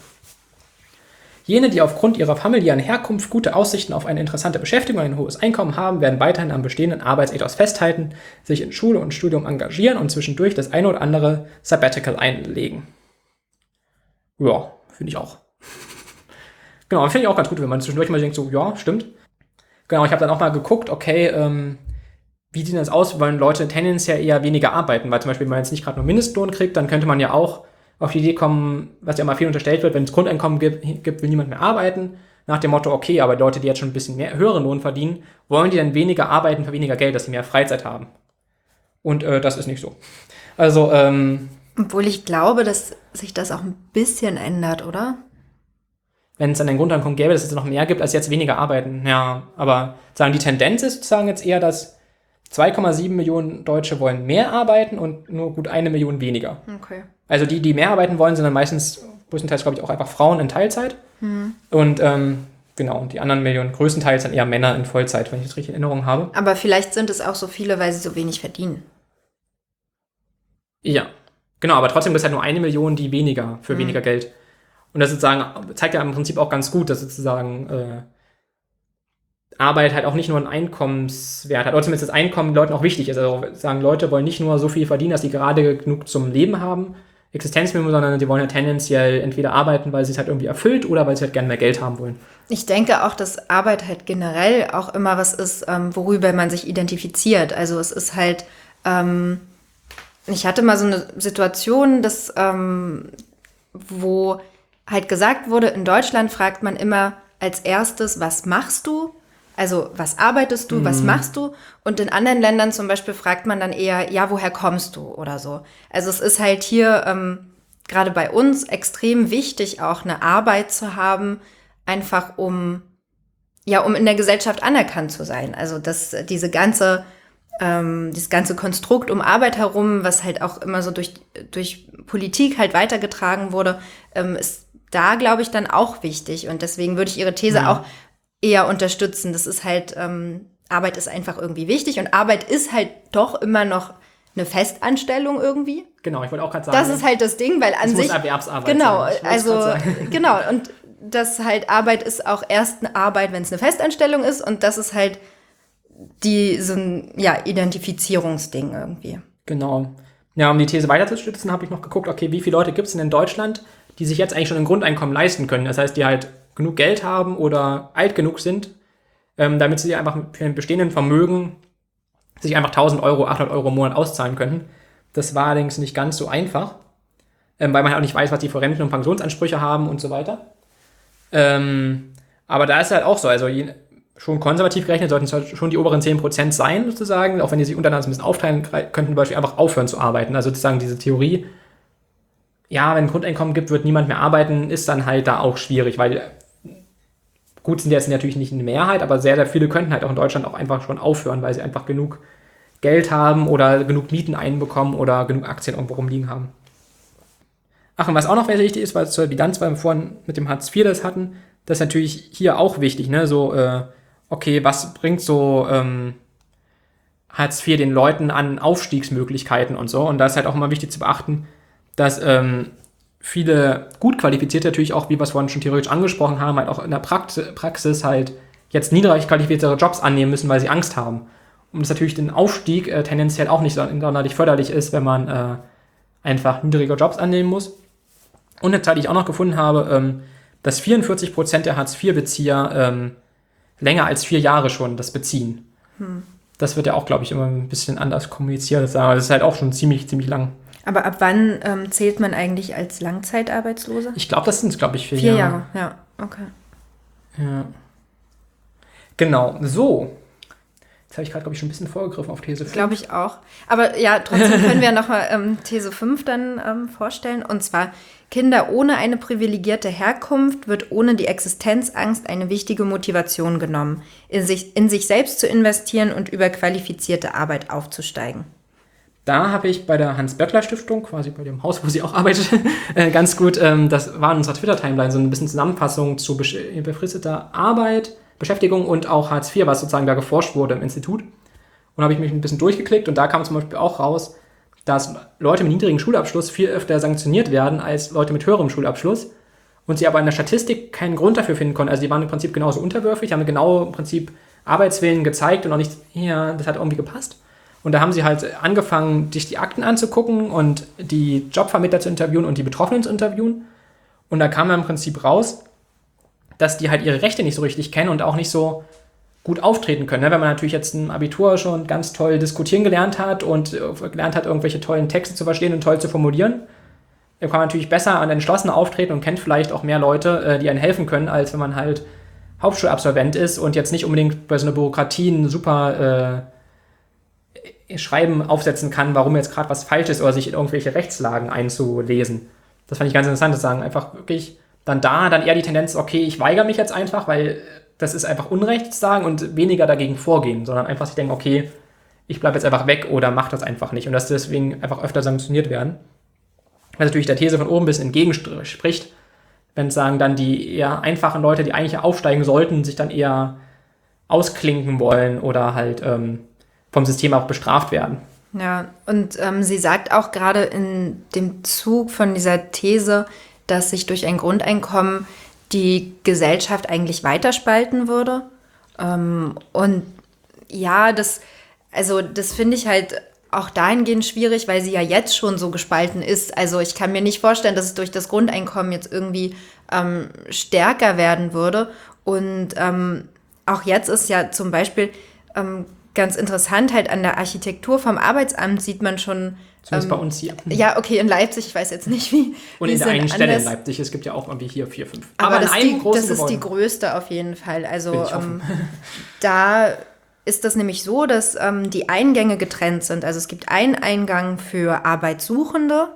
Jene, die aufgrund ihrer familiären Herkunft gute Aussichten auf eine interessante Beschäftigung und ein hohes Einkommen haben, werden weiterhin am bestehenden Arbeitsethos festhalten, sich in Schule und Studium engagieren und zwischendurch das eine oder andere Sabbatical einlegen. Ja, finde ich auch. genau, finde ich auch ganz gut, wenn man zwischendurch mal denkt, so, ja, stimmt. Genau, ich habe dann auch mal geguckt, okay, ähm, wie sieht das aus? Wollen Leute tendenziell eher weniger arbeiten? Weil zum Beispiel, wenn man jetzt nicht gerade nur Mindestlohn kriegt, dann könnte man ja auch auf die Idee kommen, was ja immer viel unterstellt wird, wenn es Grundeinkommen gibt, gibt, will niemand mehr arbeiten. Nach dem Motto, okay, aber Leute, die jetzt schon ein bisschen mehr höheren Lohn verdienen, wollen die dann weniger arbeiten für weniger Geld, dass sie mehr Freizeit haben. Und äh, das ist nicht so. Also, ähm, Obwohl ich glaube, dass sich das auch ein bisschen ändert, oder? Wenn es dann ein Grundeinkommen gäbe, dass es noch mehr gibt, als jetzt weniger arbeiten. Ja, aber sagen die Tendenz ist sozusagen jetzt eher, dass 2,7 Millionen Deutsche wollen mehr arbeiten und nur gut eine Million weniger. Okay. Also die, die mehr arbeiten wollen, sind dann meistens größtenteils, glaube ich, auch einfach Frauen in Teilzeit. Mhm. Und ähm, genau, die anderen Millionen größtenteils dann eher Männer in Vollzeit, wenn ich das richtig in Erinnerung habe. Aber vielleicht sind es auch so viele, weil sie so wenig verdienen. Ja, genau, aber trotzdem ist halt nur eine Million, die weniger, für mhm. weniger Geld. Und das sozusagen zeigt ja im Prinzip auch ganz gut, dass sozusagen äh, Arbeit halt auch nicht nur einen Einkommenswert hat, oder zumindest das Einkommen Leuten auch wichtig ist. Also sagen, Leute wollen nicht nur so viel verdienen, dass sie gerade genug zum Leben haben, Existenzminimum, sondern sie wollen ja tendenziell entweder arbeiten, weil sie es halt irgendwie erfüllt oder weil sie halt gerne mehr Geld haben wollen. Ich denke auch, dass Arbeit halt generell auch immer was ist, ähm, worüber man sich identifiziert. Also es ist halt, ähm, ich hatte mal so eine Situation, dass, ähm, wo halt gesagt wurde, in Deutschland fragt man immer als erstes, was machst du? Also, was arbeitest du, mhm. was machst du? Und in anderen Ländern zum Beispiel fragt man dann eher, ja, woher kommst du oder so. Also, es ist halt hier ähm, gerade bei uns extrem wichtig, auch eine Arbeit zu haben, einfach um, ja, um in der Gesellschaft anerkannt zu sein. Also, dass diese ganze, ähm, dieses ganze Konstrukt um Arbeit herum, was halt auch immer so durch, durch Politik halt weitergetragen wurde, ähm, ist da, glaube ich, dann auch wichtig. Und deswegen würde ich Ihre These ja. auch eher unterstützen. Das ist halt, ähm, Arbeit ist einfach irgendwie wichtig und Arbeit ist halt doch immer noch eine Festanstellung irgendwie. Genau, ich wollte auch gerade sagen. Das ist halt das Ding, weil an es sich. Muss Erwerbsarbeit genau, also genau und das halt Arbeit ist auch erst eine Arbeit, wenn es eine Festanstellung ist und das ist halt die so ein ja Identifizierungsding irgendwie. Genau. Ja, um die These weiter zu stützen, habe ich noch geguckt, okay, wie viele Leute gibt es denn in Deutschland, die sich jetzt eigentlich schon ein Grundeinkommen leisten können? Das heißt, die halt genug Geld haben oder alt genug sind, ähm, damit sie einfach für ein bestehenden Vermögen sich einfach 1000 Euro, 800 Euro im Monat auszahlen könnten. Das war allerdings nicht ganz so einfach, ähm, weil man halt auch nicht weiß, was die für Renten- und Pensionsansprüche haben und so weiter. Ähm, aber da ist es halt auch so, also je, schon konservativ gerechnet sollten es schon die oberen 10% sein, sozusagen, auch wenn die sich untereinander ein bisschen aufteilen könnten, zum Beispiel einfach aufhören zu arbeiten. Also sozusagen diese Theorie, ja, wenn ein Grundeinkommen gibt, wird niemand mehr arbeiten, ist dann halt da auch schwierig, weil Gut sind jetzt natürlich nicht eine Mehrheit, aber sehr, sehr viele könnten halt auch in Deutschland auch einfach schon aufhören, weil sie einfach genug Geld haben oder genug Mieten einbekommen oder genug Aktien irgendwo rumliegen haben. Ach, und was auch noch sehr wichtig ist, weil zur Bilanz, weil wir vorhin mit dem Hartz IV das hatten, das ist natürlich hier auch wichtig, ne? So, äh, okay, was bringt so ähm, Hartz IV den Leuten an Aufstiegsmöglichkeiten und so? Und da ist halt auch immer wichtig zu beachten, dass ähm, viele gut qualifizierte natürlich auch, wie wir es vorhin schon theoretisch angesprochen haben, halt auch in der Praxis halt jetzt niedrig qualifizierte Jobs annehmen müssen, weil sie Angst haben. Und das natürlich den Aufstieg äh, tendenziell auch nicht sonderlich förderlich ist, wenn man äh, einfach niedrige Jobs annehmen muss. Und eine Zahl, die ich auch noch gefunden habe, ähm, dass 44% der Hartz-IV-Bezieher ähm, länger als vier Jahre schon das beziehen. Hm. Das wird ja auch, glaube ich, immer ein bisschen anders kommuniziert. Das ist halt auch schon ziemlich, ziemlich lang. Aber ab wann ähm, zählt man eigentlich als Langzeitarbeitsloser? Ich glaube, das sind, glaube ich, vier, vier Jahre. Vier Jahre, ja, okay. Ja. Genau, so. Jetzt habe ich gerade, glaube ich, schon ein bisschen vorgegriffen auf These 5. Glaube ich auch. Aber ja, trotzdem können wir nochmal ähm, These 5 dann ähm, vorstellen. Und zwar, Kinder ohne eine privilegierte Herkunft wird ohne die Existenzangst eine wichtige Motivation genommen, in sich, in sich selbst zu investieren und über qualifizierte Arbeit aufzusteigen. Da habe ich bei der Hans-Böckler-Stiftung, quasi bei dem Haus, wo sie auch arbeitet, äh, ganz gut, ähm, das war in unserer Twitter-Timeline so ein bisschen Zusammenfassung zu befristeter Arbeit Beschäftigung und auch Hartz IV, was sozusagen da geforscht wurde im Institut. Und habe ich mich ein bisschen durchgeklickt und da kam zum Beispiel auch raus, dass Leute mit niedrigem Schulabschluss viel öfter sanktioniert werden als Leute mit höherem Schulabschluss und sie aber in der Statistik keinen Grund dafür finden konnten. Also die waren im Prinzip genauso unterwürfig, haben genau im Prinzip Arbeitswillen gezeigt und auch nicht, ja, das hat irgendwie gepasst. Und da haben sie halt angefangen, sich die Akten anzugucken und die Jobvermittler zu interviewen und die Betroffenen zu interviewen. Und da kam dann im Prinzip raus, dass die halt ihre Rechte nicht so richtig kennen und auch nicht so gut auftreten können. Ne? Wenn man natürlich jetzt im Abitur schon ganz toll diskutieren gelernt hat und äh, gelernt hat, irgendwelche tollen Texte zu verstehen und toll zu formulieren, dann kann man natürlich besser und entschlossener auftreten und kennt vielleicht auch mehr Leute, äh, die einem helfen können, als wenn man halt Hauptschulabsolvent ist und jetzt nicht unbedingt bei so einer Bürokratie ein super äh, Schreiben aufsetzen kann, warum jetzt gerade was falsch ist oder sich in irgendwelche Rechtslagen einzulesen. Das fand ich ganz interessant, zu sagen, einfach wirklich dann da dann eher die Tendenz, okay, ich weigere mich jetzt einfach, weil das ist einfach Unrecht zu sagen und weniger dagegen vorgehen, sondern einfach sich denken, okay, ich bleibe jetzt einfach weg oder mache das einfach nicht und dass deswegen einfach öfter sanktioniert werden. Was natürlich der These von oben ein bisschen entgegenspricht, wenn sagen dann die eher einfachen Leute, die eigentlich aufsteigen sollten, sich dann eher ausklinken wollen oder halt ähm, vom System auch bestraft werden. Ja, und ähm, sie sagt auch gerade in dem Zug von dieser These, dass sich durch ein Grundeinkommen die Gesellschaft eigentlich weiterspalten würde. Ähm, und ja, das, also das finde ich halt auch dahingehend schwierig, weil sie ja jetzt schon so gespalten ist. Also ich kann mir nicht vorstellen, dass es durch das Grundeinkommen jetzt irgendwie ähm, stärker werden würde. Und ähm, auch jetzt ist ja zum Beispiel ähm, ganz interessant, halt an der Architektur vom Arbeitsamt sieht man schon. Zumindest ähm, bei uns hier. Ja, okay, in Leipzig, ich weiß jetzt nicht, wie. Und in der einen Stelle in Leipzig, es gibt ja auch irgendwie hier vier, fünf. Aber, Aber das, die, das ist die größte auf jeden Fall. Also ähm, da ist das nämlich so, dass ähm, die Eingänge getrennt sind. Also es gibt einen Eingang für Arbeitssuchende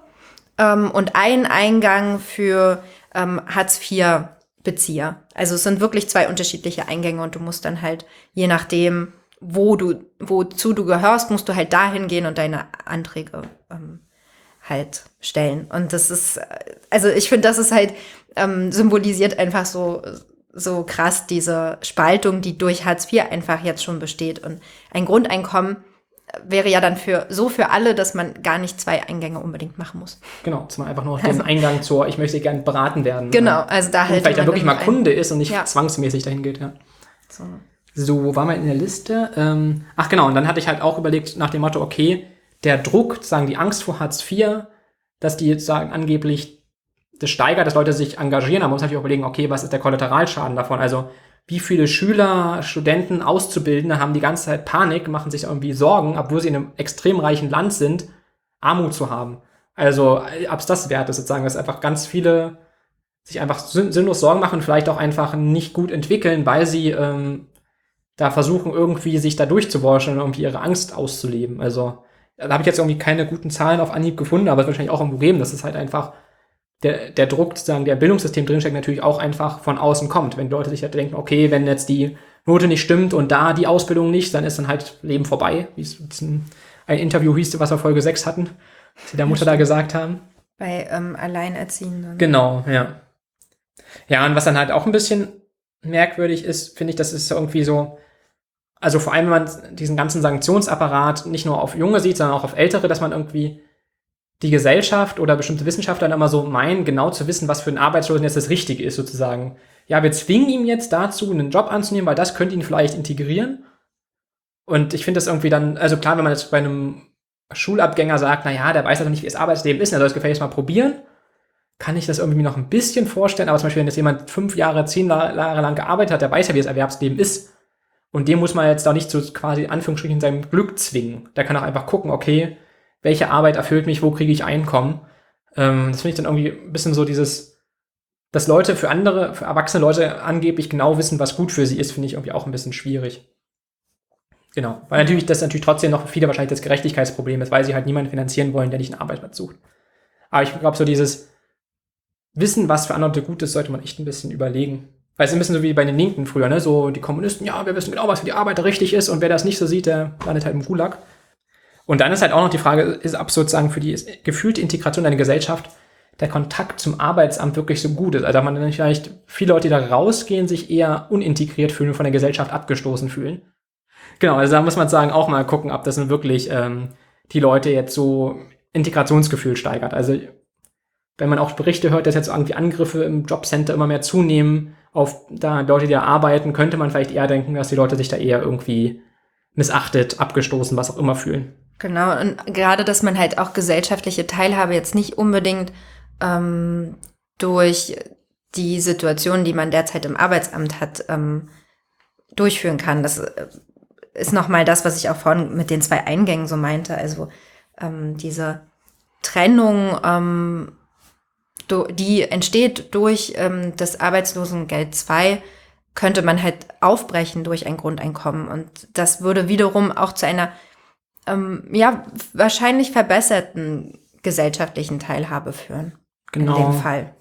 ähm, und einen Eingang für ähm, Hartz-IV-Bezieher. Also es sind wirklich zwei unterschiedliche Eingänge und du musst dann halt, je nachdem, wo du, wozu du gehörst, musst du halt dahin gehen und deine Anträge ähm, halt stellen. Und das ist, also ich finde, das ist halt ähm, symbolisiert einfach so, so krass diese Spaltung, die durch Hartz IV einfach jetzt schon besteht. Und ein Grundeinkommen wäre ja dann für so für alle, dass man gar nicht zwei Eingänge unbedingt machen muss. Genau, dass man einfach nur also, den Eingang zur, ich möchte gerne beraten werden. Genau, also da halt. Vielleicht dann wirklich mal Kunde ist und nicht ja. zwangsmäßig dahin geht, ja. So. So, wo war man in der Liste? Ähm, ach genau, und dann hatte ich halt auch überlegt nach dem Motto, okay, der Druck, sagen die Angst vor Hartz IV, dass die jetzt sagen angeblich das steigert, dass Leute sich engagieren, aber man muss natürlich auch überlegen, okay, was ist der Kollateralschaden davon? Also wie viele Schüler, Studenten, Auszubildende haben die ganze Zeit Panik, machen sich irgendwie Sorgen, obwohl sie in einem extrem reichen Land sind, Armut zu haben. Also, ob es das wert ist, sozusagen, dass einfach ganz viele sich einfach sinnlos Sorgen machen vielleicht auch einfach nicht gut entwickeln, weil sie ähm, da versuchen, irgendwie sich da durchzuwurschen und irgendwie ihre Angst auszuleben. Also, da habe ich jetzt irgendwie keine guten Zahlen auf Anhieb gefunden, aber es ist wahrscheinlich auch ein Problem, dass es halt einfach der, der Druck, sozusagen, der Bildungssystem drinsteckt, natürlich auch einfach von außen kommt. Wenn Leute sich halt denken, okay, wenn jetzt die Note nicht stimmt und da die Ausbildung nicht, dann ist dann halt Leben vorbei, wie es ein, Interview hieß, was wir Folge 6 hatten, sie der Mutter da gesagt haben. Bei ähm, Alleinerziehenden. Genau, ja. Ja, und was dann halt auch ein bisschen merkwürdig ist, finde ich, das ist irgendwie so, also vor allem, wenn man diesen ganzen Sanktionsapparat nicht nur auf Junge sieht, sondern auch auf Ältere, dass man irgendwie die Gesellschaft oder bestimmte Wissenschaftler dann immer so meinen, genau zu wissen, was für einen Arbeitslosen jetzt das Richtige ist, sozusagen. Ja, wir zwingen ihn jetzt dazu, einen Job anzunehmen, weil das könnte ihn vielleicht integrieren. Und ich finde das irgendwie dann, also klar, wenn man jetzt bei einem Schulabgänger sagt, na ja, der weiß also nicht, wie das Arbeitsleben ist, er soll es gefälligst mal probieren, kann ich das irgendwie noch ein bisschen vorstellen. Aber zum Beispiel, wenn jetzt jemand fünf Jahre, zehn Jahre lang gearbeitet hat, der weiß ja, wie das Erwerbsleben ist. Und dem muss man jetzt da nicht so quasi in Anführungsstrichen seinem Glück zwingen. Der kann auch einfach gucken, okay, welche Arbeit erfüllt mich, wo kriege ich Einkommen. Ähm, das finde ich dann irgendwie ein bisschen so dieses, dass Leute für andere, für erwachsene Leute angeblich genau wissen, was gut für sie ist, finde ich irgendwie auch ein bisschen schwierig. Genau, weil natürlich das natürlich trotzdem noch viele wahrscheinlich das Gerechtigkeitsproblem ist, weil sie halt niemanden finanzieren wollen, der nicht einen Arbeitsplatz sucht. Aber ich glaube, so dieses Wissen, was für andere gut ist, sollte man echt ein bisschen überlegen. Weil es ist ein bisschen so wie bei den Linken früher, ne? So die Kommunisten, ja, wir wissen genau, was für die Arbeiter richtig ist und wer das nicht so sieht, der landet halt im Gulag. Und dann ist halt auch noch die Frage, ist ab sozusagen für die gefühlte Integration in eine Gesellschaft der Kontakt zum Arbeitsamt wirklich so gut ist. Also man dann vielleicht viele Leute, die da rausgehen, sich eher unintegriert fühlen von der Gesellschaft abgestoßen fühlen. Genau, also da muss man sagen, auch mal gucken, ob das nun wirklich ähm, die Leute jetzt so Integrationsgefühl steigert. Also wenn man auch Berichte hört, dass jetzt irgendwie Angriffe im Jobcenter immer mehr zunehmen auf da Leute, die da arbeiten, könnte man vielleicht eher denken, dass die Leute sich da eher irgendwie missachtet, abgestoßen, was auch immer fühlen. Genau, und gerade, dass man halt auch gesellschaftliche Teilhabe jetzt nicht unbedingt ähm, durch die Situation, die man derzeit im Arbeitsamt hat, ähm, durchführen kann. Das äh, ist nochmal das, was ich auch vorhin mit den zwei Eingängen so meinte. Also ähm, diese Trennung, ähm, die entsteht durch ähm, das Arbeitslosengeld 2, könnte man halt aufbrechen durch ein Grundeinkommen. Und das würde wiederum auch zu einer, ähm, ja, wahrscheinlich verbesserten gesellschaftlichen Teilhabe führen. Genau. In dem Fall.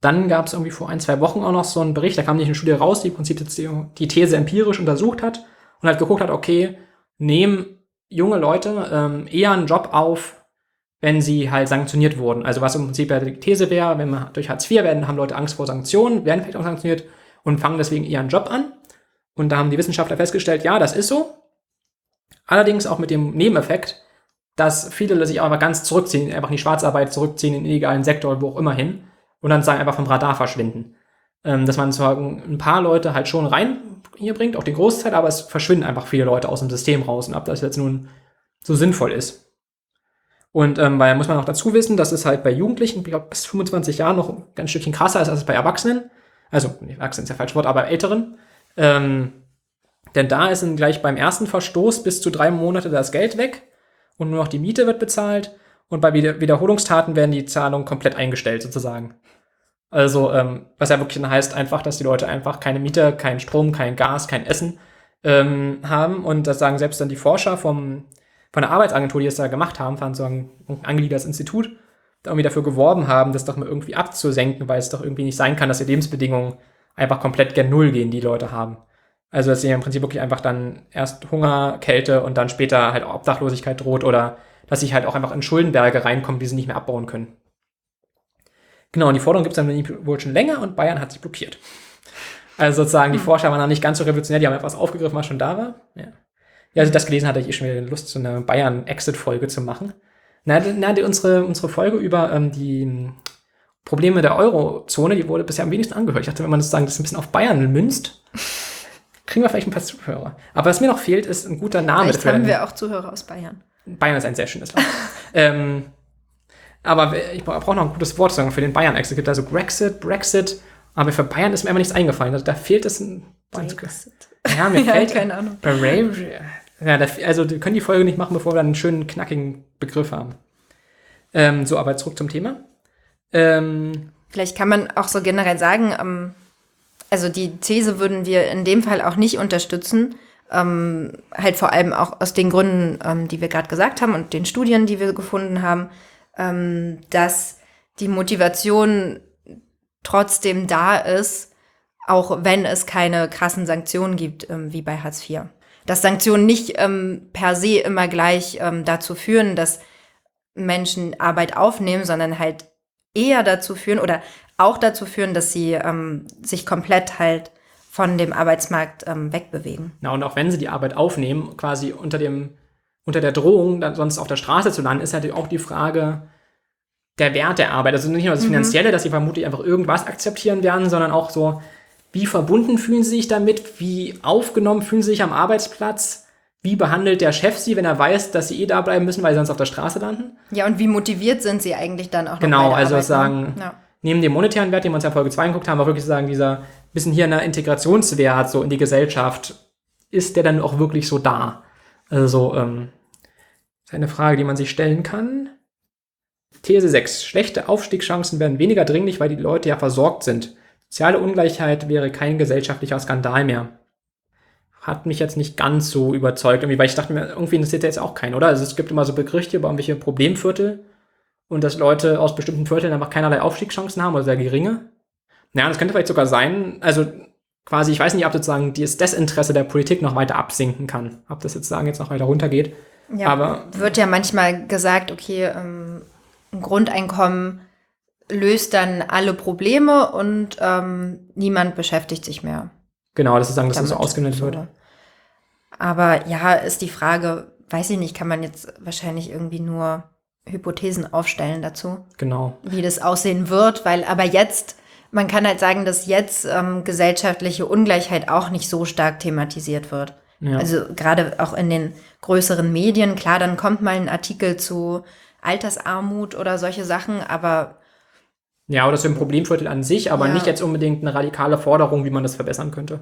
Dann gab es irgendwie vor ein, zwei Wochen auch noch so einen Bericht, da kam nicht eine Studie raus, die im Prinzip die These empirisch untersucht hat und halt geguckt hat, okay, nehmen junge Leute ähm, eher einen Job auf, wenn sie halt sanktioniert wurden. Also was im Prinzip ja die These wäre, wenn man durch Hartz IV werden, haben Leute Angst vor Sanktionen, werden vielleicht auch sanktioniert und fangen deswegen einen Job an. Und da haben die Wissenschaftler festgestellt, ja, das ist so. Allerdings auch mit dem Nebeneffekt, dass viele sich auch mal ganz zurückziehen, einfach in die Schwarzarbeit zurückziehen, in den illegalen Sektor, wo auch immer hin, und dann sagen einfach vom Radar verschwinden. Ähm, dass man sagen, ein paar Leute halt schon rein hier bringt, auch den Großteil, aber es verschwinden einfach viele Leute aus dem System raus und ob das jetzt nun so sinnvoll ist. Und ähm, weil muss man auch dazu wissen, dass es halt bei Jugendlichen, ich glaube, bis 25 Jahren noch ein ganz Stückchen krasser ist als bei Erwachsenen. Also, Erwachsenen ist ja falsch Wort, aber Älteren. Ähm, denn da ist dann gleich beim ersten Verstoß bis zu drei Monate das Geld weg und nur noch die Miete wird bezahlt. Und bei Wiederholungstaten werden die Zahlungen komplett eingestellt, sozusagen. Also, ähm, was ja wirklich heißt einfach, dass die Leute einfach keine Miete, keinen Strom, kein Gas, kein Essen ähm, haben. Und das sagen selbst dann die Forscher vom, von der Arbeitsagentur, die es da gemacht haben, waren so ein angegliedertes Institut, da irgendwie dafür geworben haben, das doch mal irgendwie abzusenken, weil es doch irgendwie nicht sein kann, dass die Lebensbedingungen einfach komplett gen Null gehen, die Leute haben. Also, dass sie im Prinzip wirklich einfach dann erst Hunger, Kälte und dann später halt auch Obdachlosigkeit droht oder dass sich halt auch einfach in Schuldenberge reinkommen, die sie nicht mehr abbauen können. Genau, und die Forderung gibt es dann wohl schon länger und Bayern hat sich blockiert. Also sozusagen, die hm. Forscher waren noch nicht ganz so revolutionär, die haben etwas aufgegriffen, was schon da war. Ja, ja als ich das gelesen hatte, ich eh schon wieder Lust, so eine Bayern-Exit-Folge zu machen. Na, na die, unsere, unsere Folge über ähm, die Probleme der Eurozone, die wurde bisher am wenigsten angehört. Ich dachte, wenn man sozusagen das ein bisschen auf Bayern münzt, kriegen wir vielleicht ein paar Zuhörer. Aber was mir noch fehlt, ist ein guter Name. Vielleicht haben wir auch Zuhörer aus Bayern. Bayern ist ein sehr schönes Land. ähm, aber ich brauche noch ein gutes Wort sagen für den Bayern-Exit. Es gibt also Brexit, Brexit, aber für Bayern ist mir immer nichts eingefallen. Also da fehlt es ein. Brexit. Ja, mir fällt. keine Ahnung. Ja, also wir können die Folge nicht machen, bevor wir einen schönen, knackigen Begriff haben. Ähm, so, aber zurück zum Thema. Ähm, Vielleicht kann man auch so generell sagen, ähm, also die These würden wir in dem Fall auch nicht unterstützen, ähm, halt vor allem auch aus den Gründen, ähm, die wir gerade gesagt haben und den Studien, die wir gefunden haben, ähm, dass die Motivation trotzdem da ist, auch wenn es keine krassen Sanktionen gibt, wie bei Hartz IV. Dass Sanktionen nicht ähm, per se immer gleich ähm, dazu führen, dass Menschen Arbeit aufnehmen, sondern halt eher dazu führen oder auch dazu führen, dass sie ähm, sich komplett halt von dem Arbeitsmarkt ähm, wegbewegen. Na, und auch wenn sie die Arbeit aufnehmen, quasi unter dem, unter der Drohung, dann sonst auf der Straße zu landen, ist natürlich auch die Frage der Wert der Arbeit. Also nicht nur das mhm. Finanzielle, mhm. dass sie vermutlich einfach irgendwas akzeptieren werden, sondern auch so, wie verbunden fühlen sie sich damit, wie aufgenommen fühlen sie sich am Arbeitsplatz, wie behandelt der Chef sie, wenn er weiß, dass sie eh da bleiben müssen, weil sie sonst auf der Straße landen. Ja, und wie motiviert sind sie eigentlich dann auch Genau, also Arbeit, ne? sagen, ja. neben dem monetären Wert, den wir uns ja in Folge 2 angeguckt haben, auch wirklich sagen, dieser bisschen hier eine Integrationswert so in die Gesellschaft, ist der dann auch wirklich so da? Also, ähm, ist eine Frage, die man sich stellen kann. These 6. Schlechte Aufstiegschancen werden weniger dringlich, weil die Leute ja versorgt sind. Soziale Ungleichheit wäre kein gesellschaftlicher Skandal mehr. hat mich jetzt nicht ganz so überzeugt, irgendwie, weil ich dachte mir, irgendwie interessiert der jetzt auch keinen, oder? Also es gibt immer so Berichte über irgendwelche Problemviertel und dass Leute aus bestimmten Vierteln einfach keinerlei Aufstiegschancen haben oder sehr geringe. Naja, das könnte vielleicht sogar sein, also quasi, ich weiß nicht, ob sozusagen das Desinteresse der Politik noch weiter absinken kann, ob das jetzt sagen jetzt noch weiter runtergeht. Ja, Aber wird ja manchmal gesagt, okay, ähm, ein Grundeinkommen löst dann alle Probleme und ähm, niemand beschäftigt sich mehr. genau, das ist sagen, dass das so ausgenutzt wird. Aber ja, ist die Frage, weiß ich nicht, kann man jetzt wahrscheinlich irgendwie nur Hypothesen aufstellen dazu, Genau. wie das aussehen wird, weil aber jetzt, man kann halt sagen, dass jetzt ähm, gesellschaftliche Ungleichheit auch nicht so stark thematisiert wird. Ja. Also gerade auch in den größeren Medien, klar, dann kommt mal ein Artikel zu Altersarmut oder solche Sachen, aber Ja, oder so ein Problemviertel an sich, aber Ja. nicht jetzt unbedingt eine radikale Forderung, wie man das verbessern könnte.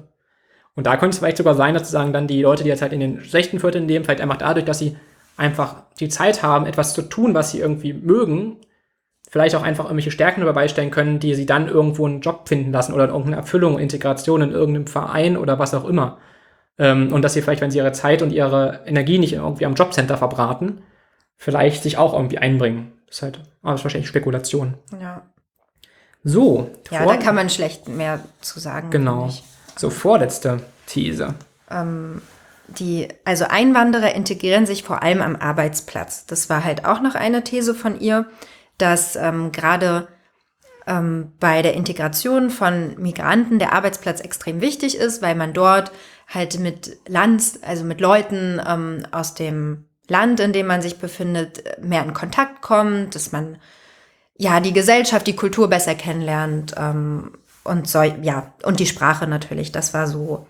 Und da könnte es vielleicht sogar sein, dass sozusagen dann die Leute, die jetzt halt in den schlechten Vierteln leben, vielleicht einfach dadurch, dass sie einfach die Zeit haben, etwas zu tun, was sie irgendwie mögen, vielleicht auch einfach irgendwelche Stärken dabei stellen können, die sie dann irgendwo einen Job finden lassen oder irgendeine Erfüllung, Integration in irgendeinem Verein oder was auch immer. Ähm, und dass sie vielleicht, wenn sie ihre Zeit und ihre Energie nicht irgendwie am Jobcenter verbraten, vielleicht sich auch irgendwie einbringen. Das ist halt, aber das ist wahrscheinlich Spekulation. ja, So, ja da kann man schlecht mehr zu sagen. Genau. So, vorletzte These. Die, also Einwanderer integrieren sich vor allem am Arbeitsplatz. Das war halt auch noch eine These von ihr, dass ähm, gerade ähm, bei der Integration von Migranten der Arbeitsplatz extrem wichtig ist, weil man dort halt mit Land, also mit Leuten ähm, aus dem Land, in dem man sich befindet, mehr in Kontakt kommt, dass man ja die Gesellschaft, die Kultur besser kennenlernt ähm, und so, ja, und die Sprache natürlich. Das war so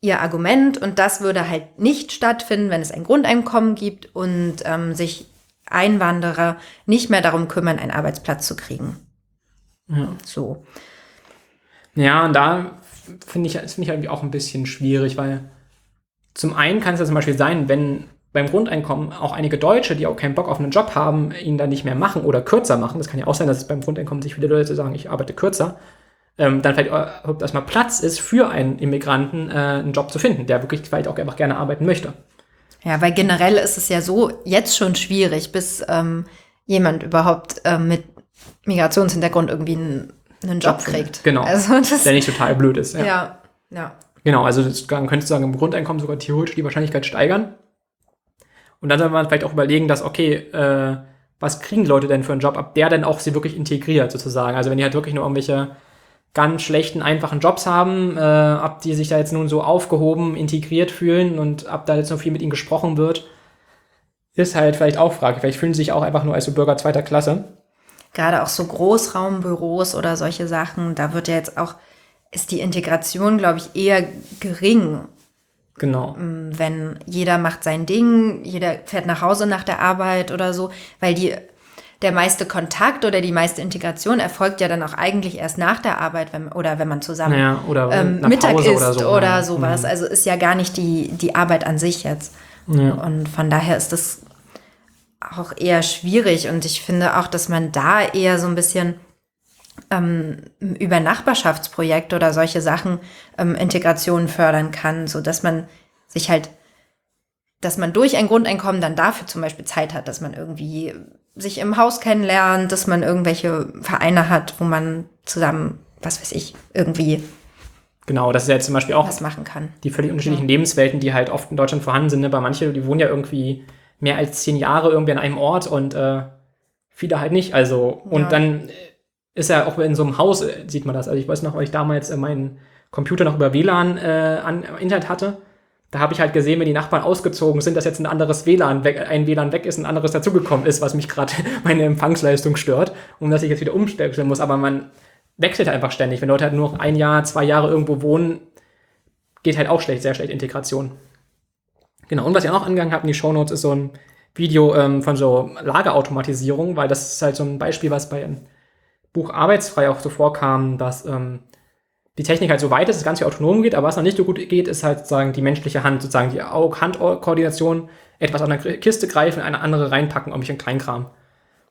ihr Argument und das würde halt nicht stattfinden, wenn es ein Grundeinkommen gibt und ähm, sich Einwanderer nicht mehr darum kümmern, einen Arbeitsplatz zu kriegen. So. Ja, und da finde ich, das finde ich irgendwie auch ein bisschen schwierig, weil zum einen kann es ja zum Beispiel sein, wenn beim Grundeinkommen auch einige Deutsche, die auch keinen Bock auf einen Job haben, ihn dann nicht mehr machen oder kürzer machen. Das kann ja auch sein, dass es beim Grundeinkommen sich viele Leute sagen, ich arbeite kürzer. Ähm, dann vielleicht überhaupt erstmal Platz ist für einen Immigranten, äh, einen Job zu finden, der wirklich vielleicht auch einfach gerne arbeiten möchte. Ja, weil generell ist es ja so jetzt schon schwierig, bis ähm, jemand überhaupt ähm, mit Migrationshintergrund irgendwie einen, einen Job Job kriegt. Genau. Also das, Der nicht total blöd ist. ja, ja. Genau, also das, man könnte sagen, im Grundeinkommen sogar theoretisch die Wahrscheinlichkeit steigern. Und dann soll man vielleicht auch überlegen, dass, okay, äh, was kriegen Leute denn für einen Job, ab der dann auch sie wirklich integriert, sozusagen. Also wenn die halt wirklich nur irgendwelche ganz schlechten, einfachen Jobs haben, äh, ab die sich da jetzt nun so aufgehoben, integriert fühlen und ab da jetzt noch viel mit ihnen gesprochen wird, ist halt vielleicht auch fraglich. Vielleicht fühlen sie sich auch einfach nur als so Bürger zweiter Klasse. gerade auch so Großraumbüros oder solche Sachen, da wird ja jetzt auch, ist die Integration, glaube ich, eher gering, Genau. wenn jeder macht sein Ding, jeder fährt nach Hause nach der Arbeit oder so, weil die, der meiste Kontakt oder die meiste Integration erfolgt ja dann auch eigentlich erst nach der Arbeit wenn, oder wenn man zusammen Naja, oder ähm, Mittag Pause isst oder oder, so, ne? sowas. Also ist ja gar nicht die, die Arbeit an sich jetzt. Ja. Und von daher ist das auch eher schwierig. Und ich finde auch, dass man da eher so ein bisschen ähm, über Nachbarschaftsprojekte oder solche Sachen ähm, Integration fördern kann, so dass man sich halt, dass man durch ein Grundeinkommen dann dafür zum Beispiel Zeit hat, dass man irgendwie sich im Haus kennenlernt, dass man irgendwelche Vereine hat, wo man zusammen, was weiß ich, irgendwie Genau, das ist ja jetzt zum Beispiel auch was machen kann. die völlig unterschiedlichen Lebenswelten, die halt oft in Deutschland vorhanden sind. Ne? Bei manchen, die wohnen ja irgendwie mehr als zehn Jahre irgendwie an einem Ort und äh, viele halt nicht. Also, und Ja. dann ist ja auch in so einem Haus, äh, sieht man das. Also ich weiß noch, weil ich damals äh, meinen Computer noch über WLAN äh, an Internet hatte. Da habe ich halt gesehen, wenn die Nachbarn ausgezogen sind, dass jetzt ein anderes WLAN weg, ein WLAN weg ist, ein anderes dazugekommen ist, was mich gerade meine Empfangsleistung stört und dass ich jetzt wieder umstellen muss. Aber man wechselt halt einfach ständig. Wenn Leute halt nur ein Jahr, zwei Jahre irgendwo wohnen, geht halt auch schlecht, sehr schlecht Integration. Genau, und was ich auch noch angegangen habe in die Shownotes ist so ein Video ähm, von so Lagerautomatisierung, weil das ist halt so ein Beispiel, was bei Buch Arbeitsfrei auch so vorkam, dass ähm, die Technik halt so weit ist, dass es ganz viel autonom geht, aber was noch nicht so gut geht, ist halt sozusagen die menschliche Hand, sozusagen die Hand-Koordination, etwas an der Kiste greifen, eine andere reinpacken, irgendwelchen Kleinkram.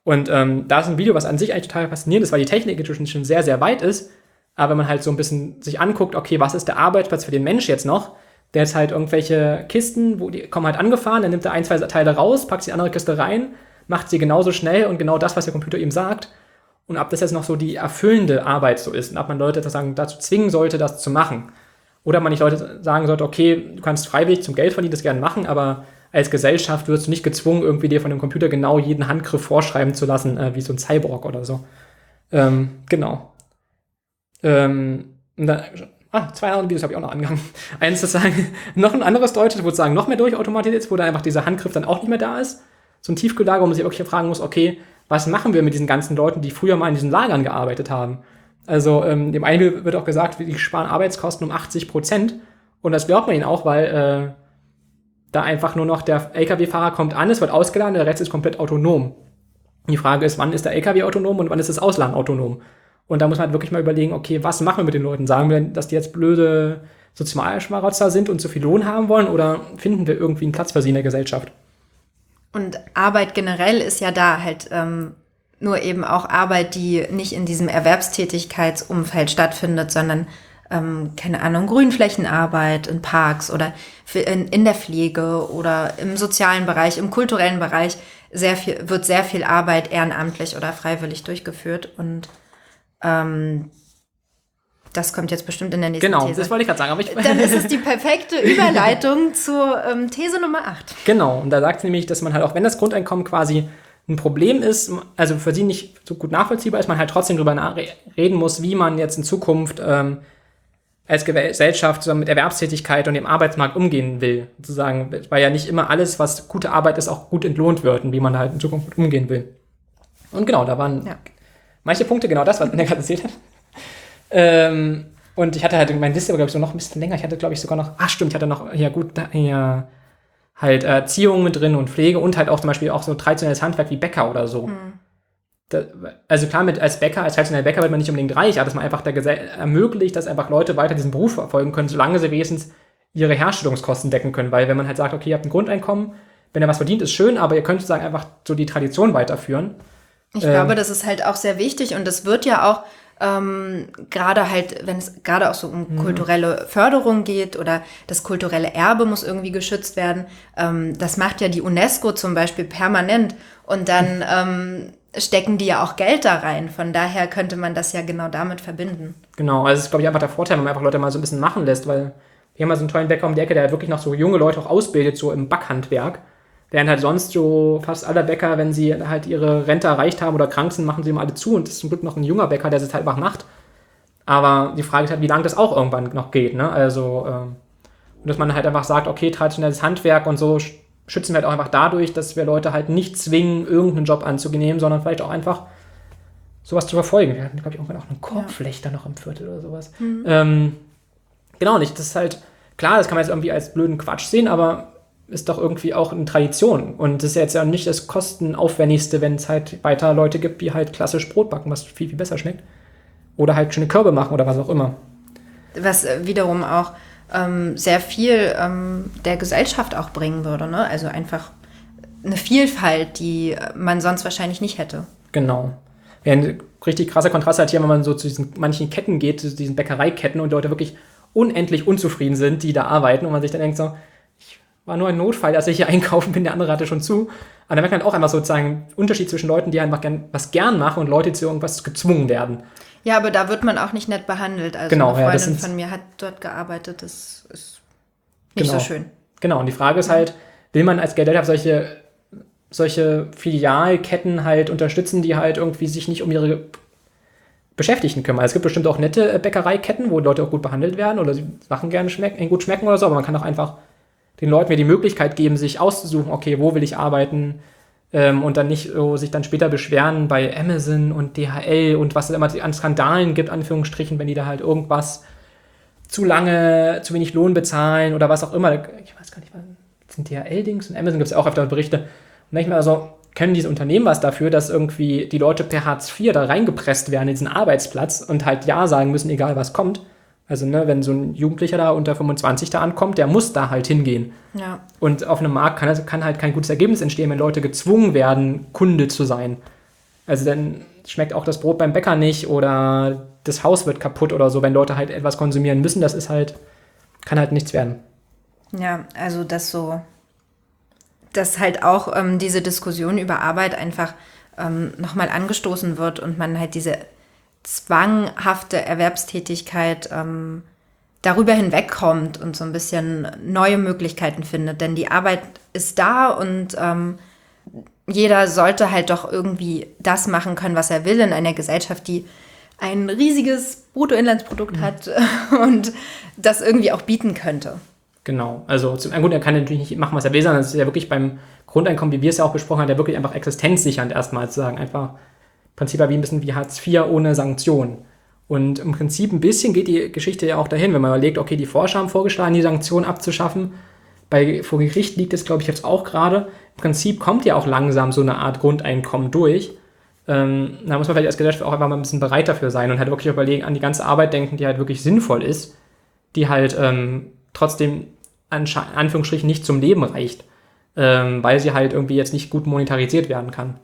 Und ähm, da ist ein Video, was an sich eigentlich total faszinierend ist, weil die Technik inzwischen schon sehr, sehr weit ist. Aber wenn man halt so ein bisschen sich anguckt, okay, was ist der Arbeitsplatz für den Mensch jetzt noch, der jetzt halt irgendwelche Kisten, wo die kommen halt angefahren, dann nimmt er ein, zwei Teile raus, packt die andere Kiste rein, macht sie genauso schnell und genau das, was der Computer ihm sagt. Und ob das jetzt noch so die erfüllende Arbeit so ist und ob man Leute sozusagen dazu zwingen sollte, das zu machen. Oder man nicht Leute sagen sollte, okay, du kannst freiwillig zum Geld verdienen das gerne machen, aber als Gesellschaft wirst du nicht gezwungen, irgendwie dir von dem Computer genau jeden Handgriff vorschreiben zu lassen, äh, wie so ein Cyborg oder so. Ähm, genau. Ähm, dann, ah, zwei andere Videos habe ich auch noch angehangen. Eins sozusagen, noch ein anderes Deutsches, wo sozusagen noch mehr durchautomatisiert ist, wo da einfach dieser Handgriff dann auch nicht mehr da ist. So ein Tiefkühllager, wo man sich wirklich fragen muss, okay, was machen wir mit diesen ganzen Leuten, die früher mal in diesen Lagern gearbeitet haben? Also ähm, dem einen wird auch gesagt, die sparen Arbeitskosten um 80 Prozent. Und das glaubt man ihnen auch, weil äh, da einfach nur noch der LKW-Fahrer kommt an, es wird ausgeladen, der Rest ist komplett autonom. Die Frage ist, wann ist der LKW autonom und wann ist das Ausladen autonom? Und da muss man halt wirklich mal überlegen, okay, was machen wir mit den Leuten? Sagen wir, dass die jetzt blöde Sozialschmarotzer sind und zu viel Lohn haben wollen oder finden wir irgendwie einen Platz für sie in der Gesellschaft? Und Arbeit generell ist ja da halt ähm, nur eben auch Arbeit, die nicht in diesem Erwerbstätigkeitsumfeld stattfindet, sondern ähm, keine Ahnung, Grünflächenarbeit in Parks oder in, in der Pflege oder im sozialen Bereich, im kulturellen Bereich sehr viel, wird sehr viel Arbeit ehrenamtlich oder freiwillig durchgeführt. Und ähm, das kommt jetzt bestimmt in der nächsten genau, These. Genau, das wollte ich gerade sagen. Aber ich Dann ist es die perfekte Überleitung zur ähm, These Nummer 8. Genau, und da sagt sie nämlich, dass man halt auch, wenn das Grundeinkommen quasi ein Problem ist, also für sie nicht so gut nachvollziehbar ist, man halt trotzdem darüber reden muss, wie man jetzt in Zukunft ähm, als Gesellschaft zusammen mit Erwerbstätigkeit und dem Arbeitsmarkt umgehen will. Sozusagen, weil ja nicht immer alles, was gute Arbeit ist, auch gut entlohnt wird und wie man halt in Zukunft umgehen will. Und genau, da waren ja. manche Punkte genau das, was er gerade erzählt hat. Ähm, und ich hatte halt mein Liste, glaube ich, so noch ein bisschen länger. Ich hatte, glaube ich, sogar noch, ach stimmt, ich hatte noch, ja gut, da, ja, halt Erziehung mit drin und Pflege und halt auch zum Beispiel auch so traditionelles Handwerk wie Bäcker oder so. Hm. Da, also klar, mit als Bäcker, als traditioneller Bäcker wird man nicht unbedingt reich, aber dass man einfach der ermöglicht, dass einfach Leute weiter diesen Beruf verfolgen können, solange sie wenigstens ihre Herstellungskosten decken können. Weil wenn man halt sagt, okay, ihr habt ein Grundeinkommen, wenn er was verdient, ist schön, aber ihr könnt sozusagen einfach so die Tradition weiterführen. Ich ähm, glaube, das ist halt auch sehr wichtig und das wird ja auch ähm, gerade halt, wenn es gerade auch so um mhm. kulturelle Förderung geht oder das kulturelle Erbe muss irgendwie geschützt werden. Ähm, das macht ja die UNESCO zum Beispiel permanent und dann ähm, stecken die ja auch Geld da rein. Von daher könnte man das ja genau damit verbinden. Genau, also das ist, glaube ich, einfach der Vorteil, wenn man einfach Leute mal so ein bisschen machen lässt, weil wir haben mal so einen tollen Bäcker um die Ecke, der wirklich noch so junge Leute auch ausbildet, so im Backhandwerk. Während halt sonst so fast alle Bäcker, wenn sie halt ihre Rente erreicht haben oder krank sind, machen sie immer alle zu. Und das ist zum Glück noch ein junger Bäcker, der es halt einfach macht. Aber die Frage ist halt, wie lange das auch irgendwann noch geht. Ne? Also, ähm, dass man halt einfach sagt, okay, traditionelles Handwerk und so schützen wir halt auch einfach dadurch, dass wir Leute halt nicht zwingen, irgendeinen Job anzunehmen, sondern vielleicht auch einfach sowas zu verfolgen. Wir hatten, glaube ich, irgendwann auch einen Korbflechter ja. noch im Viertel oder sowas. Mhm. Ähm, genau nicht. Das ist halt, klar, das kann man jetzt irgendwie als blöden Quatsch sehen, aber ist doch irgendwie auch eine Tradition. Und das ist jetzt ja nicht das kostenaufwendigste, wenn es halt weiter Leute gibt, die halt klassisch Brot backen, was viel, viel besser schmeckt. Oder halt schöne Körbe machen oder was auch immer. Was äh, wiederum auch ähm, sehr viel ähm, der Gesellschaft auch bringen würde. Ne? Also einfach eine Vielfalt, die man sonst wahrscheinlich nicht hätte. Genau. Ja, ein richtig krasser Kontrast halt hier, wenn man so zu diesen manchen Ketten geht, zu diesen Bäckereiketten und Leute wirklich unendlich unzufrieden sind, die da arbeiten und man sich dann denkt so, war nur ein Notfall, dass ich hier einkaufen bin, der andere hatte schon zu. Aber da merkt man auch einfach sozusagen einen Unterschied zwischen Leuten, die einfach gern, was gern machen und Leute, die zu irgendwas gezwungen werden. Ja, aber da wird man auch nicht nett behandelt. Also genau, eine Freundin ja, von mir hat dort gearbeitet, das ist nicht genau. so schön. Genau, und die Frage ist halt, will man als Geldgeber solche, solche Filialketten halt unterstützen, die halt irgendwie sich nicht um ihre Beschäftigten kümmern. Es gibt bestimmt auch nette Bäckereiketten, wo Leute auch gut behandelt werden oder sie Sachen gerne schmecken, gut schmecken oder so, aber man kann auch einfach den Leuten mir die Möglichkeit geben, sich auszusuchen, okay, wo will ich arbeiten ähm, und dann nicht so sich dann später beschweren bei Amazon und DHL und was es immer an Skandalen gibt, Anführungsstrichen, wenn die da halt irgendwas zu lange, zu wenig Lohn bezahlen oder was auch immer. Ich weiß gar nicht, was sind DHL-Dings und Amazon gibt es ja auch öfter Berichte. Und mehr so, können diese Unternehmen was dafür, dass irgendwie die Leute per Hartz IV da reingepresst werden in diesen Arbeitsplatz und halt Ja sagen müssen, egal was kommt. Also, ne, wenn so ein Jugendlicher da unter 25 da ankommt, der muss da halt hingehen. Ja. Und auf einem Markt kann, kann halt kein gutes Ergebnis entstehen, wenn Leute gezwungen werden, Kunde zu sein. Also dann schmeckt auch das Brot beim Bäcker nicht oder das Haus wird kaputt oder so, wenn Leute halt etwas konsumieren müssen, das ist halt, kann halt nichts werden. Ja, also dass so, dass halt auch ähm, diese Diskussion über Arbeit einfach ähm, nochmal angestoßen wird und man halt diese zwanghafte Erwerbstätigkeit ähm, darüber hinwegkommt und so ein bisschen neue Möglichkeiten findet. Denn die Arbeit ist da und ähm, jeder sollte halt doch irgendwie das machen können, was er will in einer Gesellschaft, die ein riesiges Bruttoinlandsprodukt mhm. hat und das irgendwie auch bieten könnte. Genau, also zum gut, er kann natürlich nicht machen, was er will, sondern es ist ja wirklich beim Grundeinkommen, wie wir es ja auch besprochen haben, ja wirklich einfach existenzsichernd erstmal zu sagen, einfach Prinzip wie ein bisschen wie Hartz IV ohne Sanktionen. Und im Prinzip ein bisschen geht die Geschichte ja auch dahin, wenn man überlegt, okay, die Forscher haben vorgeschlagen, die Sanktionen abzuschaffen. Bei vor Gericht liegt es, glaube ich, jetzt auch gerade. Im Prinzip kommt ja auch langsam so eine Art Grundeinkommen durch. Ähm, da muss man vielleicht als Gesellschaft auch einfach mal ein bisschen bereit dafür sein und halt wirklich überlegen, an die ganze Arbeit denken, die halt wirklich sinnvoll ist, die halt ähm, trotzdem an Anführungsstrichen nicht zum Leben reicht, ähm, weil sie halt irgendwie jetzt nicht gut monetarisiert werden kann.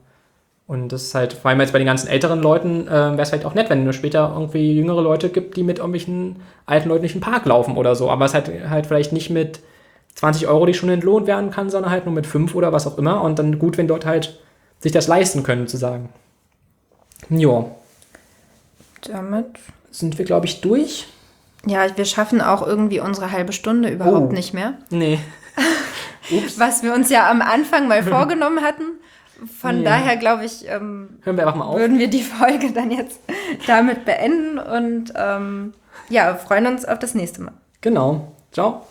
Und das ist halt, vor allem jetzt bei den ganzen älteren Leuten, äh, wäre es vielleicht auch nett, wenn es später irgendwie jüngere Leute gibt, die mit irgendwelchen alten Leuten durch den Park laufen oder so. Aber es halt, halt vielleicht nicht mit 20 Euro die Stunde entlohnt werden kann, sondern halt nur mit 5 oder was auch immer. Und dann gut, wenn dort halt sich das leisten können, zu sagen. Ja. Damit sind wir, glaube ich, durch. Ja, wir schaffen auch irgendwie unsere halbe Stunde überhaupt oh. nicht mehr. Nee. Was wir uns ja am Anfang mal vorgenommen hatten. Von ja. daher glaube ich, ähm, Hören wir einfach mal auf. würden wir die Folge dann jetzt damit beenden und ähm, ja, freuen uns auf das nächste Mal. Genau. Ciao.